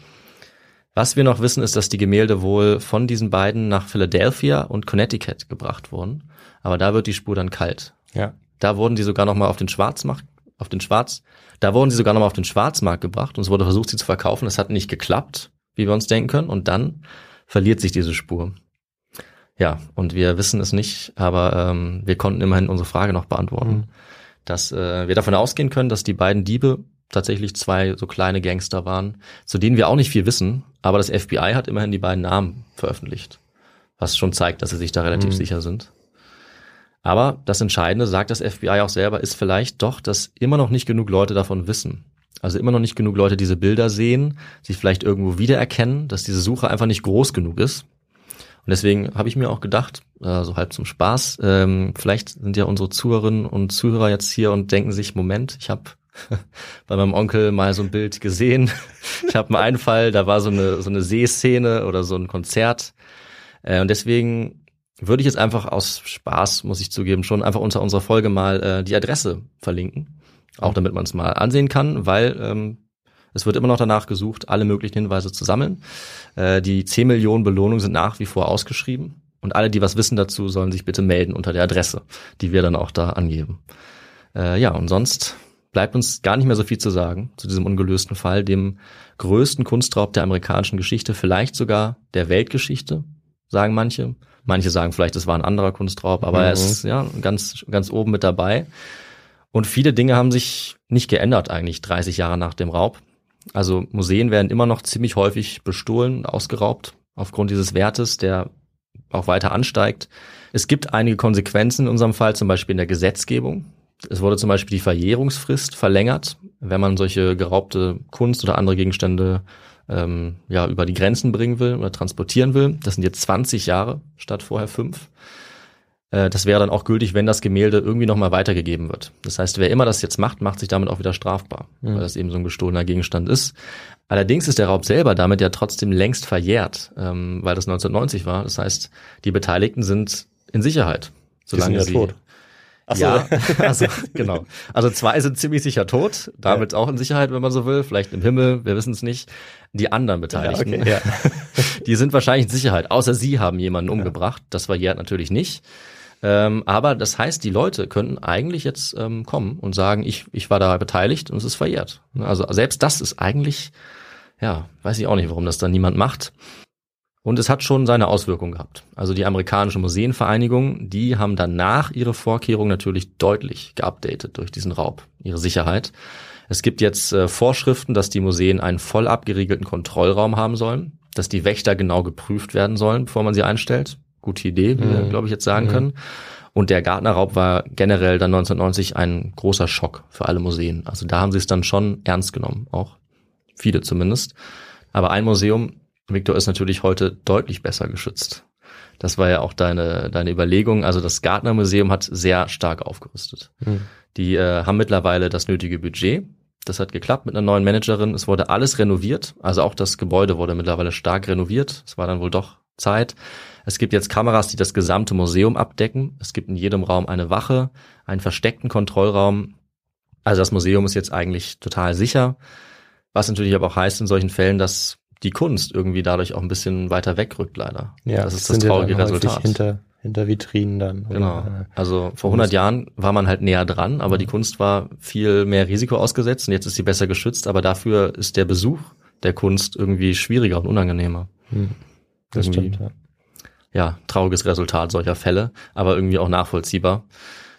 Was wir noch wissen, ist, dass die Gemälde wohl von diesen beiden nach Philadelphia und Connecticut gebracht wurden. Aber da wird die Spur dann kalt. Ja. Da wurden die sogar noch mal auf den Schwarzmarkt, auf den Schwarz, da wurden sie sogar noch mal auf den Schwarzmarkt gebracht und es wurde versucht, sie zu verkaufen. Das hat nicht geklappt, wie wir uns denken können. Und dann verliert sich diese Spur. Ja, und wir wissen es nicht, aber ähm, wir konnten immerhin unsere Frage noch beantworten, dass äh, wir davon ausgehen können, dass die beiden Diebe tatsächlich zwei so kleine Gangster waren, zu denen wir auch nicht viel wissen, aber das FBI hat immerhin die beiden Namen veröffentlicht, was schon zeigt, dass sie sich da relativ sicher sind. Aber das Entscheidende, sagt das FBI auch selber, ist vielleicht doch, dass immer noch nicht genug Leute davon wissen. Also immer noch nicht genug Leute diese Bilder sehen, sich vielleicht irgendwo wiedererkennen, dass diese Suche einfach nicht groß genug ist. Und deswegen habe ich mir auch gedacht, äh, so halb zum Spaß, ähm, vielleicht sind ja unsere Zuhörerinnen und Zuhörer jetzt hier und denken sich, Moment, ich habe bei meinem Onkel mal so ein Bild gesehen. Ich habe einen Einfall, da war so eine, so eine Seeszene oder so ein Konzert. Äh, und deswegen würde ich jetzt einfach aus Spaß, muss ich zugeben, schon einfach unter unserer Folge mal äh, die Adresse verlinken. Auch damit man es mal ansehen kann, weil ähm, es wird immer noch danach gesucht, alle möglichen Hinweise zu sammeln. Äh, die 10 Millionen Belohnungen sind nach wie vor ausgeschrieben. Und alle, die was wissen dazu, sollen sich bitte melden unter der Adresse, die wir dann auch da angeben. Äh, ja, und sonst bleibt uns gar nicht mehr so viel zu sagen zu diesem ungelösten Fall, dem größten Kunstraub der amerikanischen Geschichte, vielleicht sogar der Weltgeschichte, sagen manche. Manche sagen vielleicht, es war ein anderer Kunstraub, aber er ist ja ganz, ganz oben mit dabei. Und viele Dinge haben sich nicht geändert eigentlich 30 Jahre nach dem Raub. Also Museen werden immer noch ziemlich häufig bestohlen ausgeraubt aufgrund dieses Wertes, der auch weiter ansteigt. Es gibt einige Konsequenzen in unserem Fall, zum Beispiel in der Gesetzgebung. Es wurde zum Beispiel die Verjährungsfrist verlängert, wenn man solche geraubte Kunst oder andere Gegenstände ähm, ja, über die Grenzen bringen will oder transportieren will. Das sind jetzt 20 Jahre statt vorher fünf. Äh, das wäre dann auch gültig, wenn das Gemälde irgendwie nochmal weitergegeben wird. Das heißt, wer immer das jetzt macht, macht sich damit auch wieder strafbar, weil das eben so ein gestohlener Gegenstand ist. Allerdings ist der Raub selber damit ja trotzdem längst verjährt, ähm, weil das 1990 war. Das heißt, die Beteiligten sind in Sicherheit. Die sind ja sie, tot. Ach so. Ja, also genau. Also zwei sind ziemlich sicher tot, damit auch in Sicherheit, wenn man so will, vielleicht im Himmel, wir wissen es nicht. Die anderen Beteiligten, okay, ja. die sind wahrscheinlich in Sicherheit, außer sie haben jemanden umgebracht. Das war Jert natürlich nicht. Ähm, aber das heißt, die Leute könnten eigentlich jetzt ähm, kommen und sagen, ich, ich war da beteiligt und es ist verjährt. Also selbst das ist eigentlich, ja, weiß ich auch nicht, warum das dann niemand macht. Und es hat schon seine Auswirkungen gehabt. Also die amerikanische Museenvereinigung, die haben danach ihre Vorkehrungen natürlich deutlich geupdatet durch diesen Raub, ihre Sicherheit. Es gibt jetzt äh, Vorschriften, dass die Museen einen voll abgeriegelten Kontrollraum haben sollen, dass die Wächter genau geprüft werden sollen, bevor man sie einstellt. Gute Idee, wie wir, Mhm. glaube ich, jetzt sagen Mhm. können. Und der Gartnerraub war generell dann 1990 ein großer Schock für alle Museen. Also da haben sie es dann schon ernst genommen, auch viele zumindest. Aber ein Museum, Victor, ist natürlich heute deutlich besser geschützt. Das war ja auch deine, deine Überlegung. Also das Gartner Museum hat sehr stark aufgerüstet. Mhm. Die äh, haben mittlerweile das nötige Budget. Das hat geklappt mit einer neuen Managerin. Es wurde alles renoviert. Also auch das Gebäude wurde mittlerweile stark renoviert. Es war dann wohl doch Zeit. Es gibt jetzt Kameras, die das gesamte Museum abdecken. Es gibt in jedem Raum eine Wache, einen versteckten Kontrollraum. Also das Museum ist jetzt eigentlich total sicher. Was natürlich aber auch heißt in solchen Fällen, dass die Kunst irgendwie dadurch auch ein bisschen weiter wegrückt, leider. Ja, das ist das traurige Resultat. Hinter, hinter Vitrinen dann. Genau. Also vor 100 Jahren war man halt näher dran, aber die Kunst war viel mehr Risiko ausgesetzt und jetzt ist sie besser geschützt, aber dafür ist der Besuch der Kunst irgendwie schwieriger und unangenehmer. hm, das Irgendwie. stimmt, ja. Ja, trauriges Resultat solcher Fälle, aber irgendwie auch nachvollziehbar.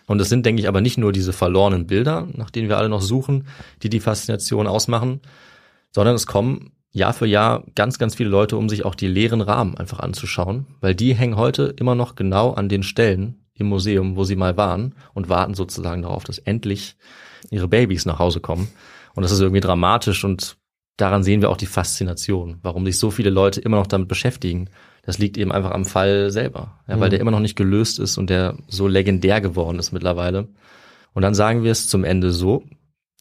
Und es sind, denke ich, aber nicht nur diese verlorenen Bilder, nach denen wir alle noch suchen, die die Faszination ausmachen, sondern es kommen Jahr für Jahr ganz, ganz viele Leute, um sich auch die leeren Rahmen einfach anzuschauen, weil die hängen heute immer noch genau an den Stellen im Museum, wo sie mal waren und warten sozusagen darauf, dass endlich ihre Babys nach Hause kommen. Und das ist irgendwie dramatisch und daran sehen wir auch die Faszination, warum sich so viele Leute immer noch damit beschäftigen. Das liegt eben einfach am Fall selber, ja, weil Mhm. der immer noch nicht gelöst ist und der so legendär geworden ist mittlerweile. Und dann sagen wir es zum Ende so,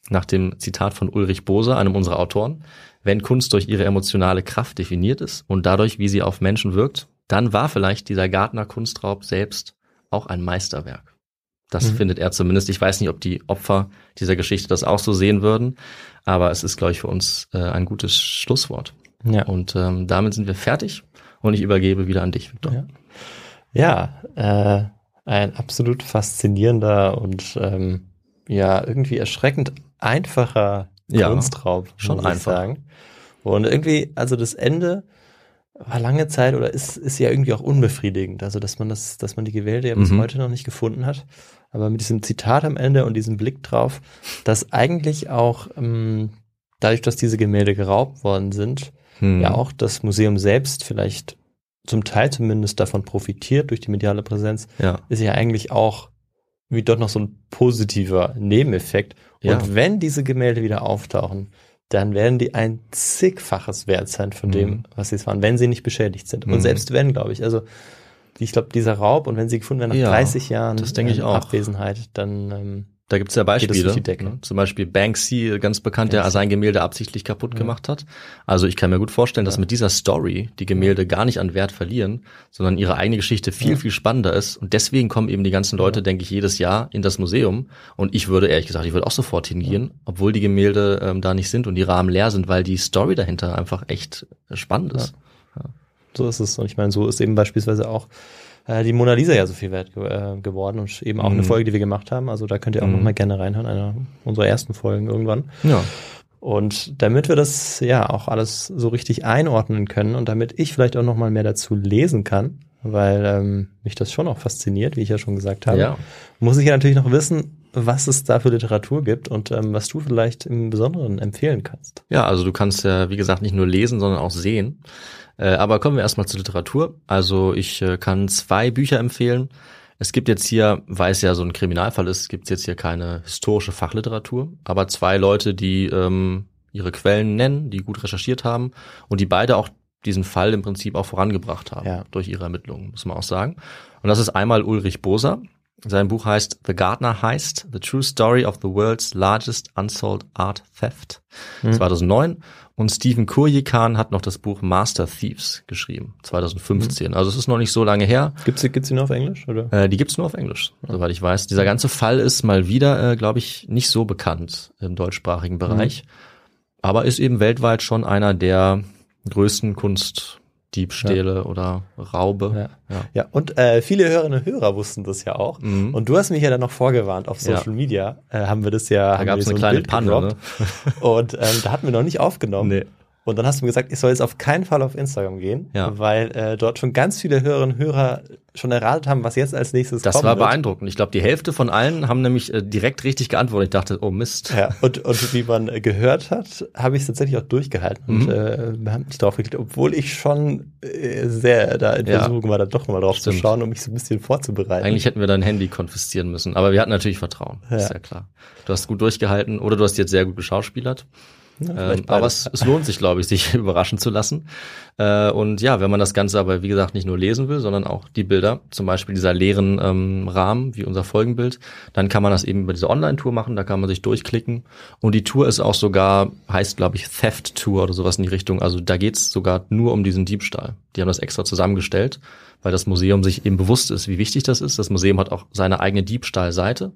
nach dem Zitat von Ulrich Bose, einem unserer Autoren, wenn Kunst durch ihre emotionale Kraft definiert ist und dadurch, wie sie auf Menschen wirkt, dann war vielleicht dieser Gartner Kunstraub selbst auch ein Meisterwerk. Das Mhm. findet er zumindest. Ich weiß nicht, ob die Opfer dieser Geschichte das auch so sehen würden, aber es ist, glaube ich, für uns äh, ein gutes Schlusswort. Ja. Und ähm, damit sind wir fertig und ich übergebe wieder an dich, Victor. Ja. Ja, äh, ein absolut faszinierender und ähm, ja, irgendwie erschreckend einfacher Ja, Kunstraub, schon muss einfach. sagen. Und irgendwie, also das Ende war lange Zeit oder ist, ist ja irgendwie auch unbefriedigend. Also, dass man das, dass man die Gemälde ja bis Mhm. heute noch nicht gefunden hat. Aber mit diesem Zitat am Ende und diesem Blick drauf, dass eigentlich auch ähm, dadurch, dass diese Gemälde geraubt worden sind, Hm. ja auch das Museum selbst vielleicht zum Teil zumindest davon profitiert durch die mediale Präsenz, Ja. ist ja eigentlich auch wie doch noch so ein positiver Nebeneffekt. Und Ja. wenn diese Gemälde wieder auftauchen, dann werden die ein zigfaches wert sein von Mhm. dem, was sie es waren, wenn sie nicht beschädigt sind. Mhm. Und selbst wenn, glaube ich, also ich glaube, dieser Raub und wenn sie gefunden werden nach Ja, 30 Jahren das denke ich ähm, auch. Abwesenheit, dann ähm, Da gibt's ja Geht das Beispiele. die ne? Zum Beispiel Banksy, ganz bekannt, der Banksy. sein Gemälde absichtlich kaputt Ja. gemacht hat. Also ich kann mir gut vorstellen, dass Ja. mit dieser Story die Gemälde gar nicht an Wert verlieren, sondern ihre eigene Geschichte viel, Ja. viel spannender ist. Und deswegen kommen eben die ganzen Leute, Ja. denke ich, jedes Jahr in das Museum. Und ich würde ehrlich gesagt, ich würde auch sofort hingehen, obwohl die Gemälde ähm, da nicht sind und die Rahmen leer sind, weil die Story dahinter einfach echt spannend ist. So ist es. Und ich meine, so ist eben beispielsweise auch äh, die Mona Lisa ja so viel wert ge äh, geworden und eben auch Mhm. eine Folge, die wir gemacht haben. Also da könnt ihr auch Mhm. noch mal gerne reinhören, einer unserer ersten Folgen irgendwann. Ja. Und damit wir das ja auch alles so richtig einordnen können und damit ich vielleicht auch noch mal mehr dazu lesen kann, weil ähm, mich das schon auch fasziniert, wie ich ja schon gesagt habe, Ja. muss ich ja natürlich noch wissen, was es da für Literatur gibt und ähm, was du vielleicht im Besonderen empfehlen kannst. Ja, also du kannst ja, wie gesagt, nicht nur lesen, sondern auch sehen. Äh, aber kommen wir erstmal zur Literatur. Also ich äh, kann zwei Bücher empfehlen. Es gibt jetzt hier, weil es ja so ein Kriminalfall ist, gibt es jetzt hier keine historische Fachliteratur, aber zwei Leute, die ähm, ihre Quellen nennen, die gut recherchiert haben und die beide auch diesen Fall im Prinzip auch vorangebracht haben Ja. durch ihre Ermittlungen, muss man auch sagen. Und das ist einmal Ulrich Boser. Sein Buch heißt The Gardener Heist, The True Story of the World's Largest Unsold Art Theft. Hm. 2009. Und Stephen Kurjikan hat noch das Buch Master Thieves geschrieben, 2015. Also es ist noch nicht so lange her. Gibt's, die- gibt's die nur auf Englisch, oder? Äh, die gibt's nur auf Englisch, soweit ich weiß. Dieser ganze Fall ist mal wieder, äh, glaube ich, nicht so bekannt im deutschsprachigen Bereich. Aber ist eben weltweit schon einer der größten Kunstdiebstähle oder Raube. Ja. Ja, und äh, viele Hörerinnen und Hörer wussten das ja auch. Mhm. Und du hast mich ja dann noch vorgewarnt auf Ja. Social Media. Äh, haben wir das ja. Da haben gab's wir eine so kleine Bild Panne, ne? Und ähm, da hatten wir noch nicht aufgenommen. Nee. Und dann hast du mir gesagt, ich soll jetzt auf keinen Fall auf Instagram gehen, Ja. weil äh, dort schon ganz viele Hörerinnen und Hörer schon erratet haben, was jetzt als nächstes Das kommen war wird. beeindruckend. Ich glaube, die Hälfte von allen haben nämlich äh, direkt richtig geantwortet. Ich dachte, oh Mist. Ja, und, und wie man äh, gehört hat, habe ich es tatsächlich auch durchgehalten. Und Mhm. äh, wir haben nicht drauf geklickt, obwohl ich schon äh, sehr da in Ja. Versuchung war, da doch mal drauf Stimmt. zu schauen, um mich so ein bisschen vorzubereiten. Eigentlich hätten wir dein Handy konfiszieren müssen. Aber wir hatten natürlich Vertrauen. Ist Ja. ja klar. Du hast gut durchgehalten oder du hast jetzt sehr gut geschauspielert. Ja, Ähm, aber es, es lohnt sich, glaube ich, sich überraschen zu lassen. Äh, und ja, wenn man das Ganze aber, wie gesagt, nicht nur lesen will, sondern auch die Bilder, zum Beispiel dieser leeren ähm, Rahmen, wie unser Folgenbild, dann kann man das eben über diese Online-Tour machen, da kann man sich durchklicken. Und die Tour ist auch sogar, heißt, glaube ich, Theft Tour oder sowas in die Richtung. Also da geht's sogar nur um diesen Diebstahl. Die haben das extra zusammengestellt, weil das Museum sich eben bewusst ist, wie wichtig das ist. Das Museum hat auch seine eigene Diebstahlseite,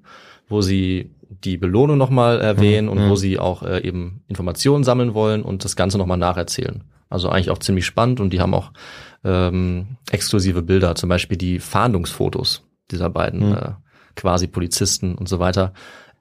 wo sie die Belohnung nochmal erwähnen und wo sie auch äh, eben Informationen sammeln wollen und das Ganze nochmal nacherzählen. Also eigentlich auch ziemlich spannend und die haben auch ähm, exklusive Bilder, zum Beispiel die Fahndungsfotos dieser beiden äh, quasi Polizisten und so weiter.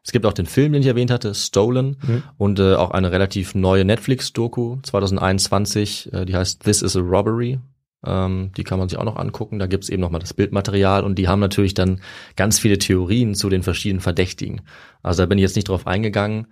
Es gibt auch den Film, den ich erwähnt hatte, Stolen, und äh, auch eine relativ neue Netflix-Doku 2021, äh, die heißt This is a Robbery. Ähm, die kann man sich auch noch angucken. Da gibt's eben nochmal das Bildmaterial und die haben natürlich dann ganz viele Theorien zu den verschiedenen Verdächtigen. Also da bin ich jetzt nicht drauf eingegangen,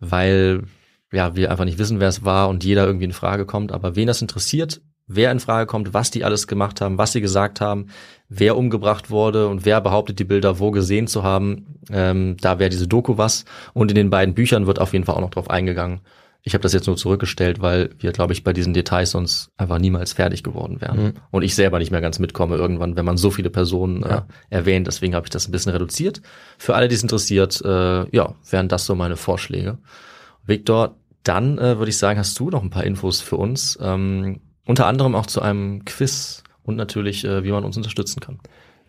weil ja wir einfach nicht wissen, wer es war und jeder irgendwie in Frage kommt. Aber wen das interessiert, wer in Frage kommt, was die alles gemacht haben, was sie gesagt haben, wer umgebracht wurde und wer behauptet, die Bilder wo gesehen zu haben, ähm, da wäre diese Doku was. Und in den beiden Büchern wird auf jeden Fall auch noch drauf eingegangen. Ich habe das jetzt nur zurückgestellt, weil wir, glaube ich, bei diesen Details sonst einfach niemals fertig geworden wären. Und ich selber nicht mehr ganz mitkomme irgendwann, wenn man so viele Personen äh, erwähnt. Deswegen habe ich das ein bisschen reduziert. Für alle, die es interessiert, äh, ja, wären das so meine Vorschläge. Viktor, dann äh, würde ich sagen, hast du noch ein paar Infos für uns. Ähm, unter anderem auch zu einem Quiz und natürlich, äh, wie man uns unterstützen kann.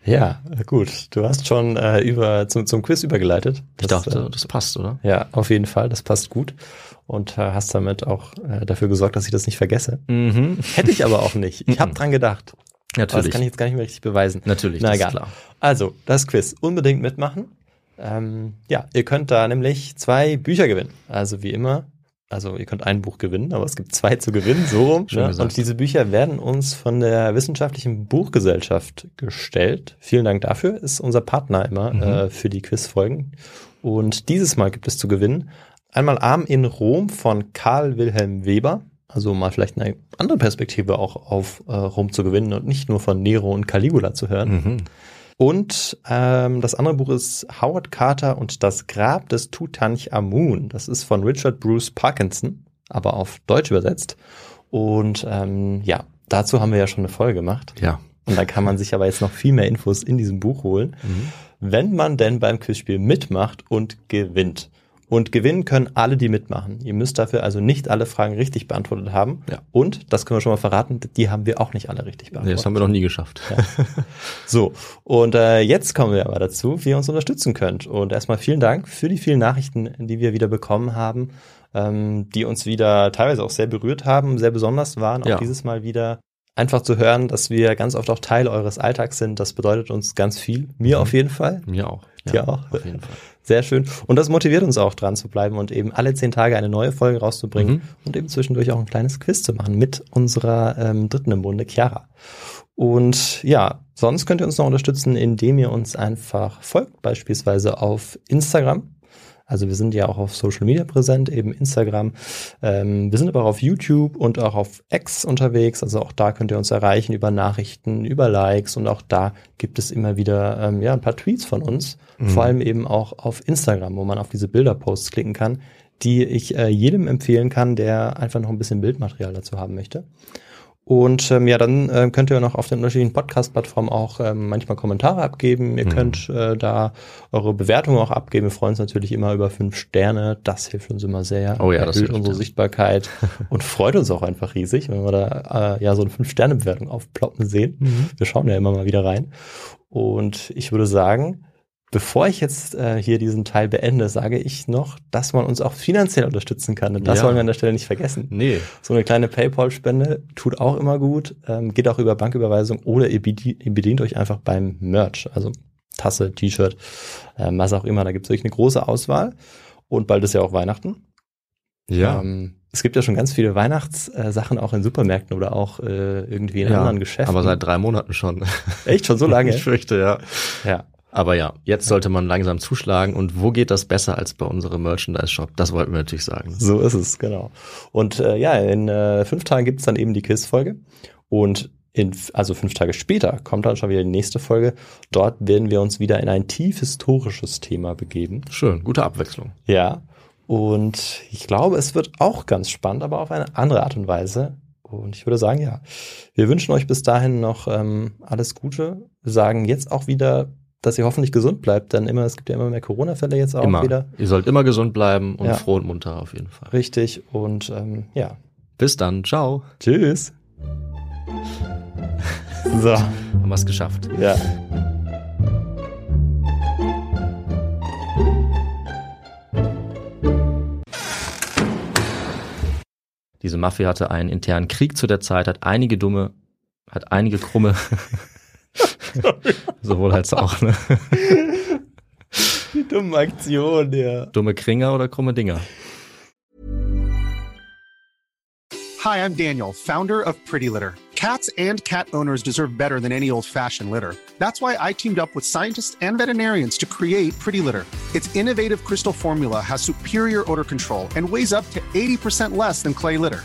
Ja, gut. Du hast schon äh, über zum, zum Quiz übergeleitet. Ich Das, dachte, äh, das passt, oder? ja, auf jeden Fall. Das passt gut. Und äh, hast damit auch äh, dafür gesorgt, dass ich das nicht vergesse. Mhm. Hätte ich aber auch nicht. Ich habe dran gedacht. Aber das Natürlich. kann ich jetzt gar nicht mehr richtig beweisen. Natürlich, Na das ist egal. klar. Also, das Quiz. Unbedingt mitmachen. Ähm, ja, ihr könnt da nämlich zwei Bücher gewinnen. Also wie immer. Also ihr könnt ein Buch gewinnen, aber es gibt zwei zu gewinnen, so rum. Ne? Und diese Bücher werden uns von der Wissenschaftlichen Buchgesellschaft gestellt. Vielen Dank dafür. Ist unser Partner immer Mhm. äh, für die Quizfolgen. Und dieses Mal gibt es zu gewinnen einmal Arm in Rom von Karl Wilhelm Weber. Also mal vielleicht eine andere Perspektive auch auf äh, Rom zu gewinnen und nicht nur von Nero und Caligula zu hören. Mhm. Und ähm, das andere Buch ist Howard Carter und das Grab des Tutanchamun. Das ist von Richard Bruce Parkinson, aber auf Deutsch übersetzt. Und ähm, ja, dazu haben wir ja schon eine Folge gemacht. Ja. Und da kann man sich aber jetzt noch viel mehr Infos in diesem Buch holen, wenn man denn beim Quizspiel mitmacht und gewinnt. Und gewinnen können alle, die mitmachen. Ihr müsst dafür also nicht alle Fragen richtig beantwortet haben. Ja. Und, das können wir schon mal verraten, die haben wir auch nicht alle richtig Nee, beantwortet. das haben wir noch nie geschafft. So, und äh, jetzt kommen wir aber dazu, wie ihr uns unterstützen könnt. Und erstmal vielen Dank für die vielen Nachrichten, die wir wieder bekommen haben, ähm, die uns wieder teilweise auch sehr berührt haben, sehr besonders waren. Auch Ja. dieses Mal wieder einfach zu hören, dass wir ganz oft auch Teil eures Alltags sind. Das bedeutet uns ganz viel. Mir auf jeden Fall. Mir auch. Dir auch? Auf jeden Fall. Sehr schön. Und das motiviert uns auch dran zu bleiben und eben alle zehn Tage eine neue Folge rauszubringen Mhm. und eben zwischendurch auch ein kleines Quiz zu machen mit unserer ähm, dritten im Bunde, Chiara. Und ja, sonst könnt ihr uns noch unterstützen, indem ihr uns einfach folgt, beispielsweise auf Instagram. Also wir sind ja auch auf Social Media präsent, eben Instagram. Ähm, wir sind aber auch auf YouTube und auch auf X unterwegs. Also auch da könnt ihr uns erreichen über Nachrichten, über Likes und auch da gibt es immer wieder ähm, ja, ein paar Tweets von uns. Vor allem eben auch auf Instagram, wo man auf diese Bilderposts klicken kann, die ich äh, jedem empfehlen kann, der einfach noch ein bisschen Bildmaterial dazu haben möchte. Und ähm, ja, dann äh, könnt ihr noch auf den unterschiedlichen Podcast-Plattformen auch ähm, manchmal Kommentare abgeben. Ihr Mhm. könnt äh, da eure Bewertungen auch abgeben. Wir freuen uns natürlich immer über fünf Sterne. Das hilft uns immer sehr. Oh ja, das erhöht hilft, unsere. Sichtbarkeit und freut uns auch einfach riesig, wenn wir da äh, ja so eine Fünf-Sterne-Bewertung aufploppen sehen. Mhm. Wir schauen ja immer mal wieder rein. Und ich würde sagen, bevor ich jetzt äh, hier diesen Teil beende, sage ich noch, dass man uns auch finanziell unterstützen kann. Und das Ja. wollen wir an der Stelle nicht vergessen. Nee. So eine kleine PayPal-Spende tut auch immer gut, ähm, geht auch über Banküberweisung oder ihr, bedient, euch einfach beim Merch, also Tasse, T-Shirt, ähm, was auch immer. Da gibt es wirklich eine große Auswahl. Und bald ist ja auch Weihnachten. Ja. Ähm, es gibt ja schon ganz viele Weihnachtssachen auch in Supermärkten oder auch äh, irgendwie in anderen Geschäften. aber seit drei Monaten schon. Echt schon so lange? Ich fürchte, ja. ja. Aber ja, jetzt sollte man langsam zuschlagen. Und wo geht das besser als bei unserem Merchandise-Shop? Das wollten wir natürlich sagen. So ist es, genau. Und äh, ja, in äh, fünf Tagen gibt's dann eben die Quiz-Folge. Und in, also fünf Tage später kommt dann schon wieder die nächste Folge. Dort werden wir uns wieder in ein tief historisches Thema begeben. Schön, gute Abwechslung. Ja. Und ich glaube, es wird auch ganz spannend, aber auf eine andere Art und Weise. Und ich würde sagen, ja, wir wünschen euch bis dahin noch ähm, alles Gute. Wir sagen jetzt auch wieder, dass ihr hoffentlich gesund bleibt, denn immer, es gibt ja immer mehr Corona-Fälle jetzt auch immer. wieder. Ihr sollt immer gesund bleiben und Ja. froh und munter auf jeden Fall. Richtig. Und ähm, ja, Bis dann. Ciao. Tschüss. So, Haben wir es geschafft. ja. Diese Mafia hatte einen internen Krieg zu der Zeit, hat einige dumme, hat einige krumme, sowohl als auch, ne? Die dumme Aktion, ja. Dumme Kringer oder krumme Dinger. Hi, I'm Daniel, founder of Pretty Litter. Cats and cat owners deserve better than any old fashioned litter. That's why I teamed up with scientists and veterinarians to create Pretty Litter. Its innovative crystal formula has superior odor control and weighs up to 80% less than clay litter.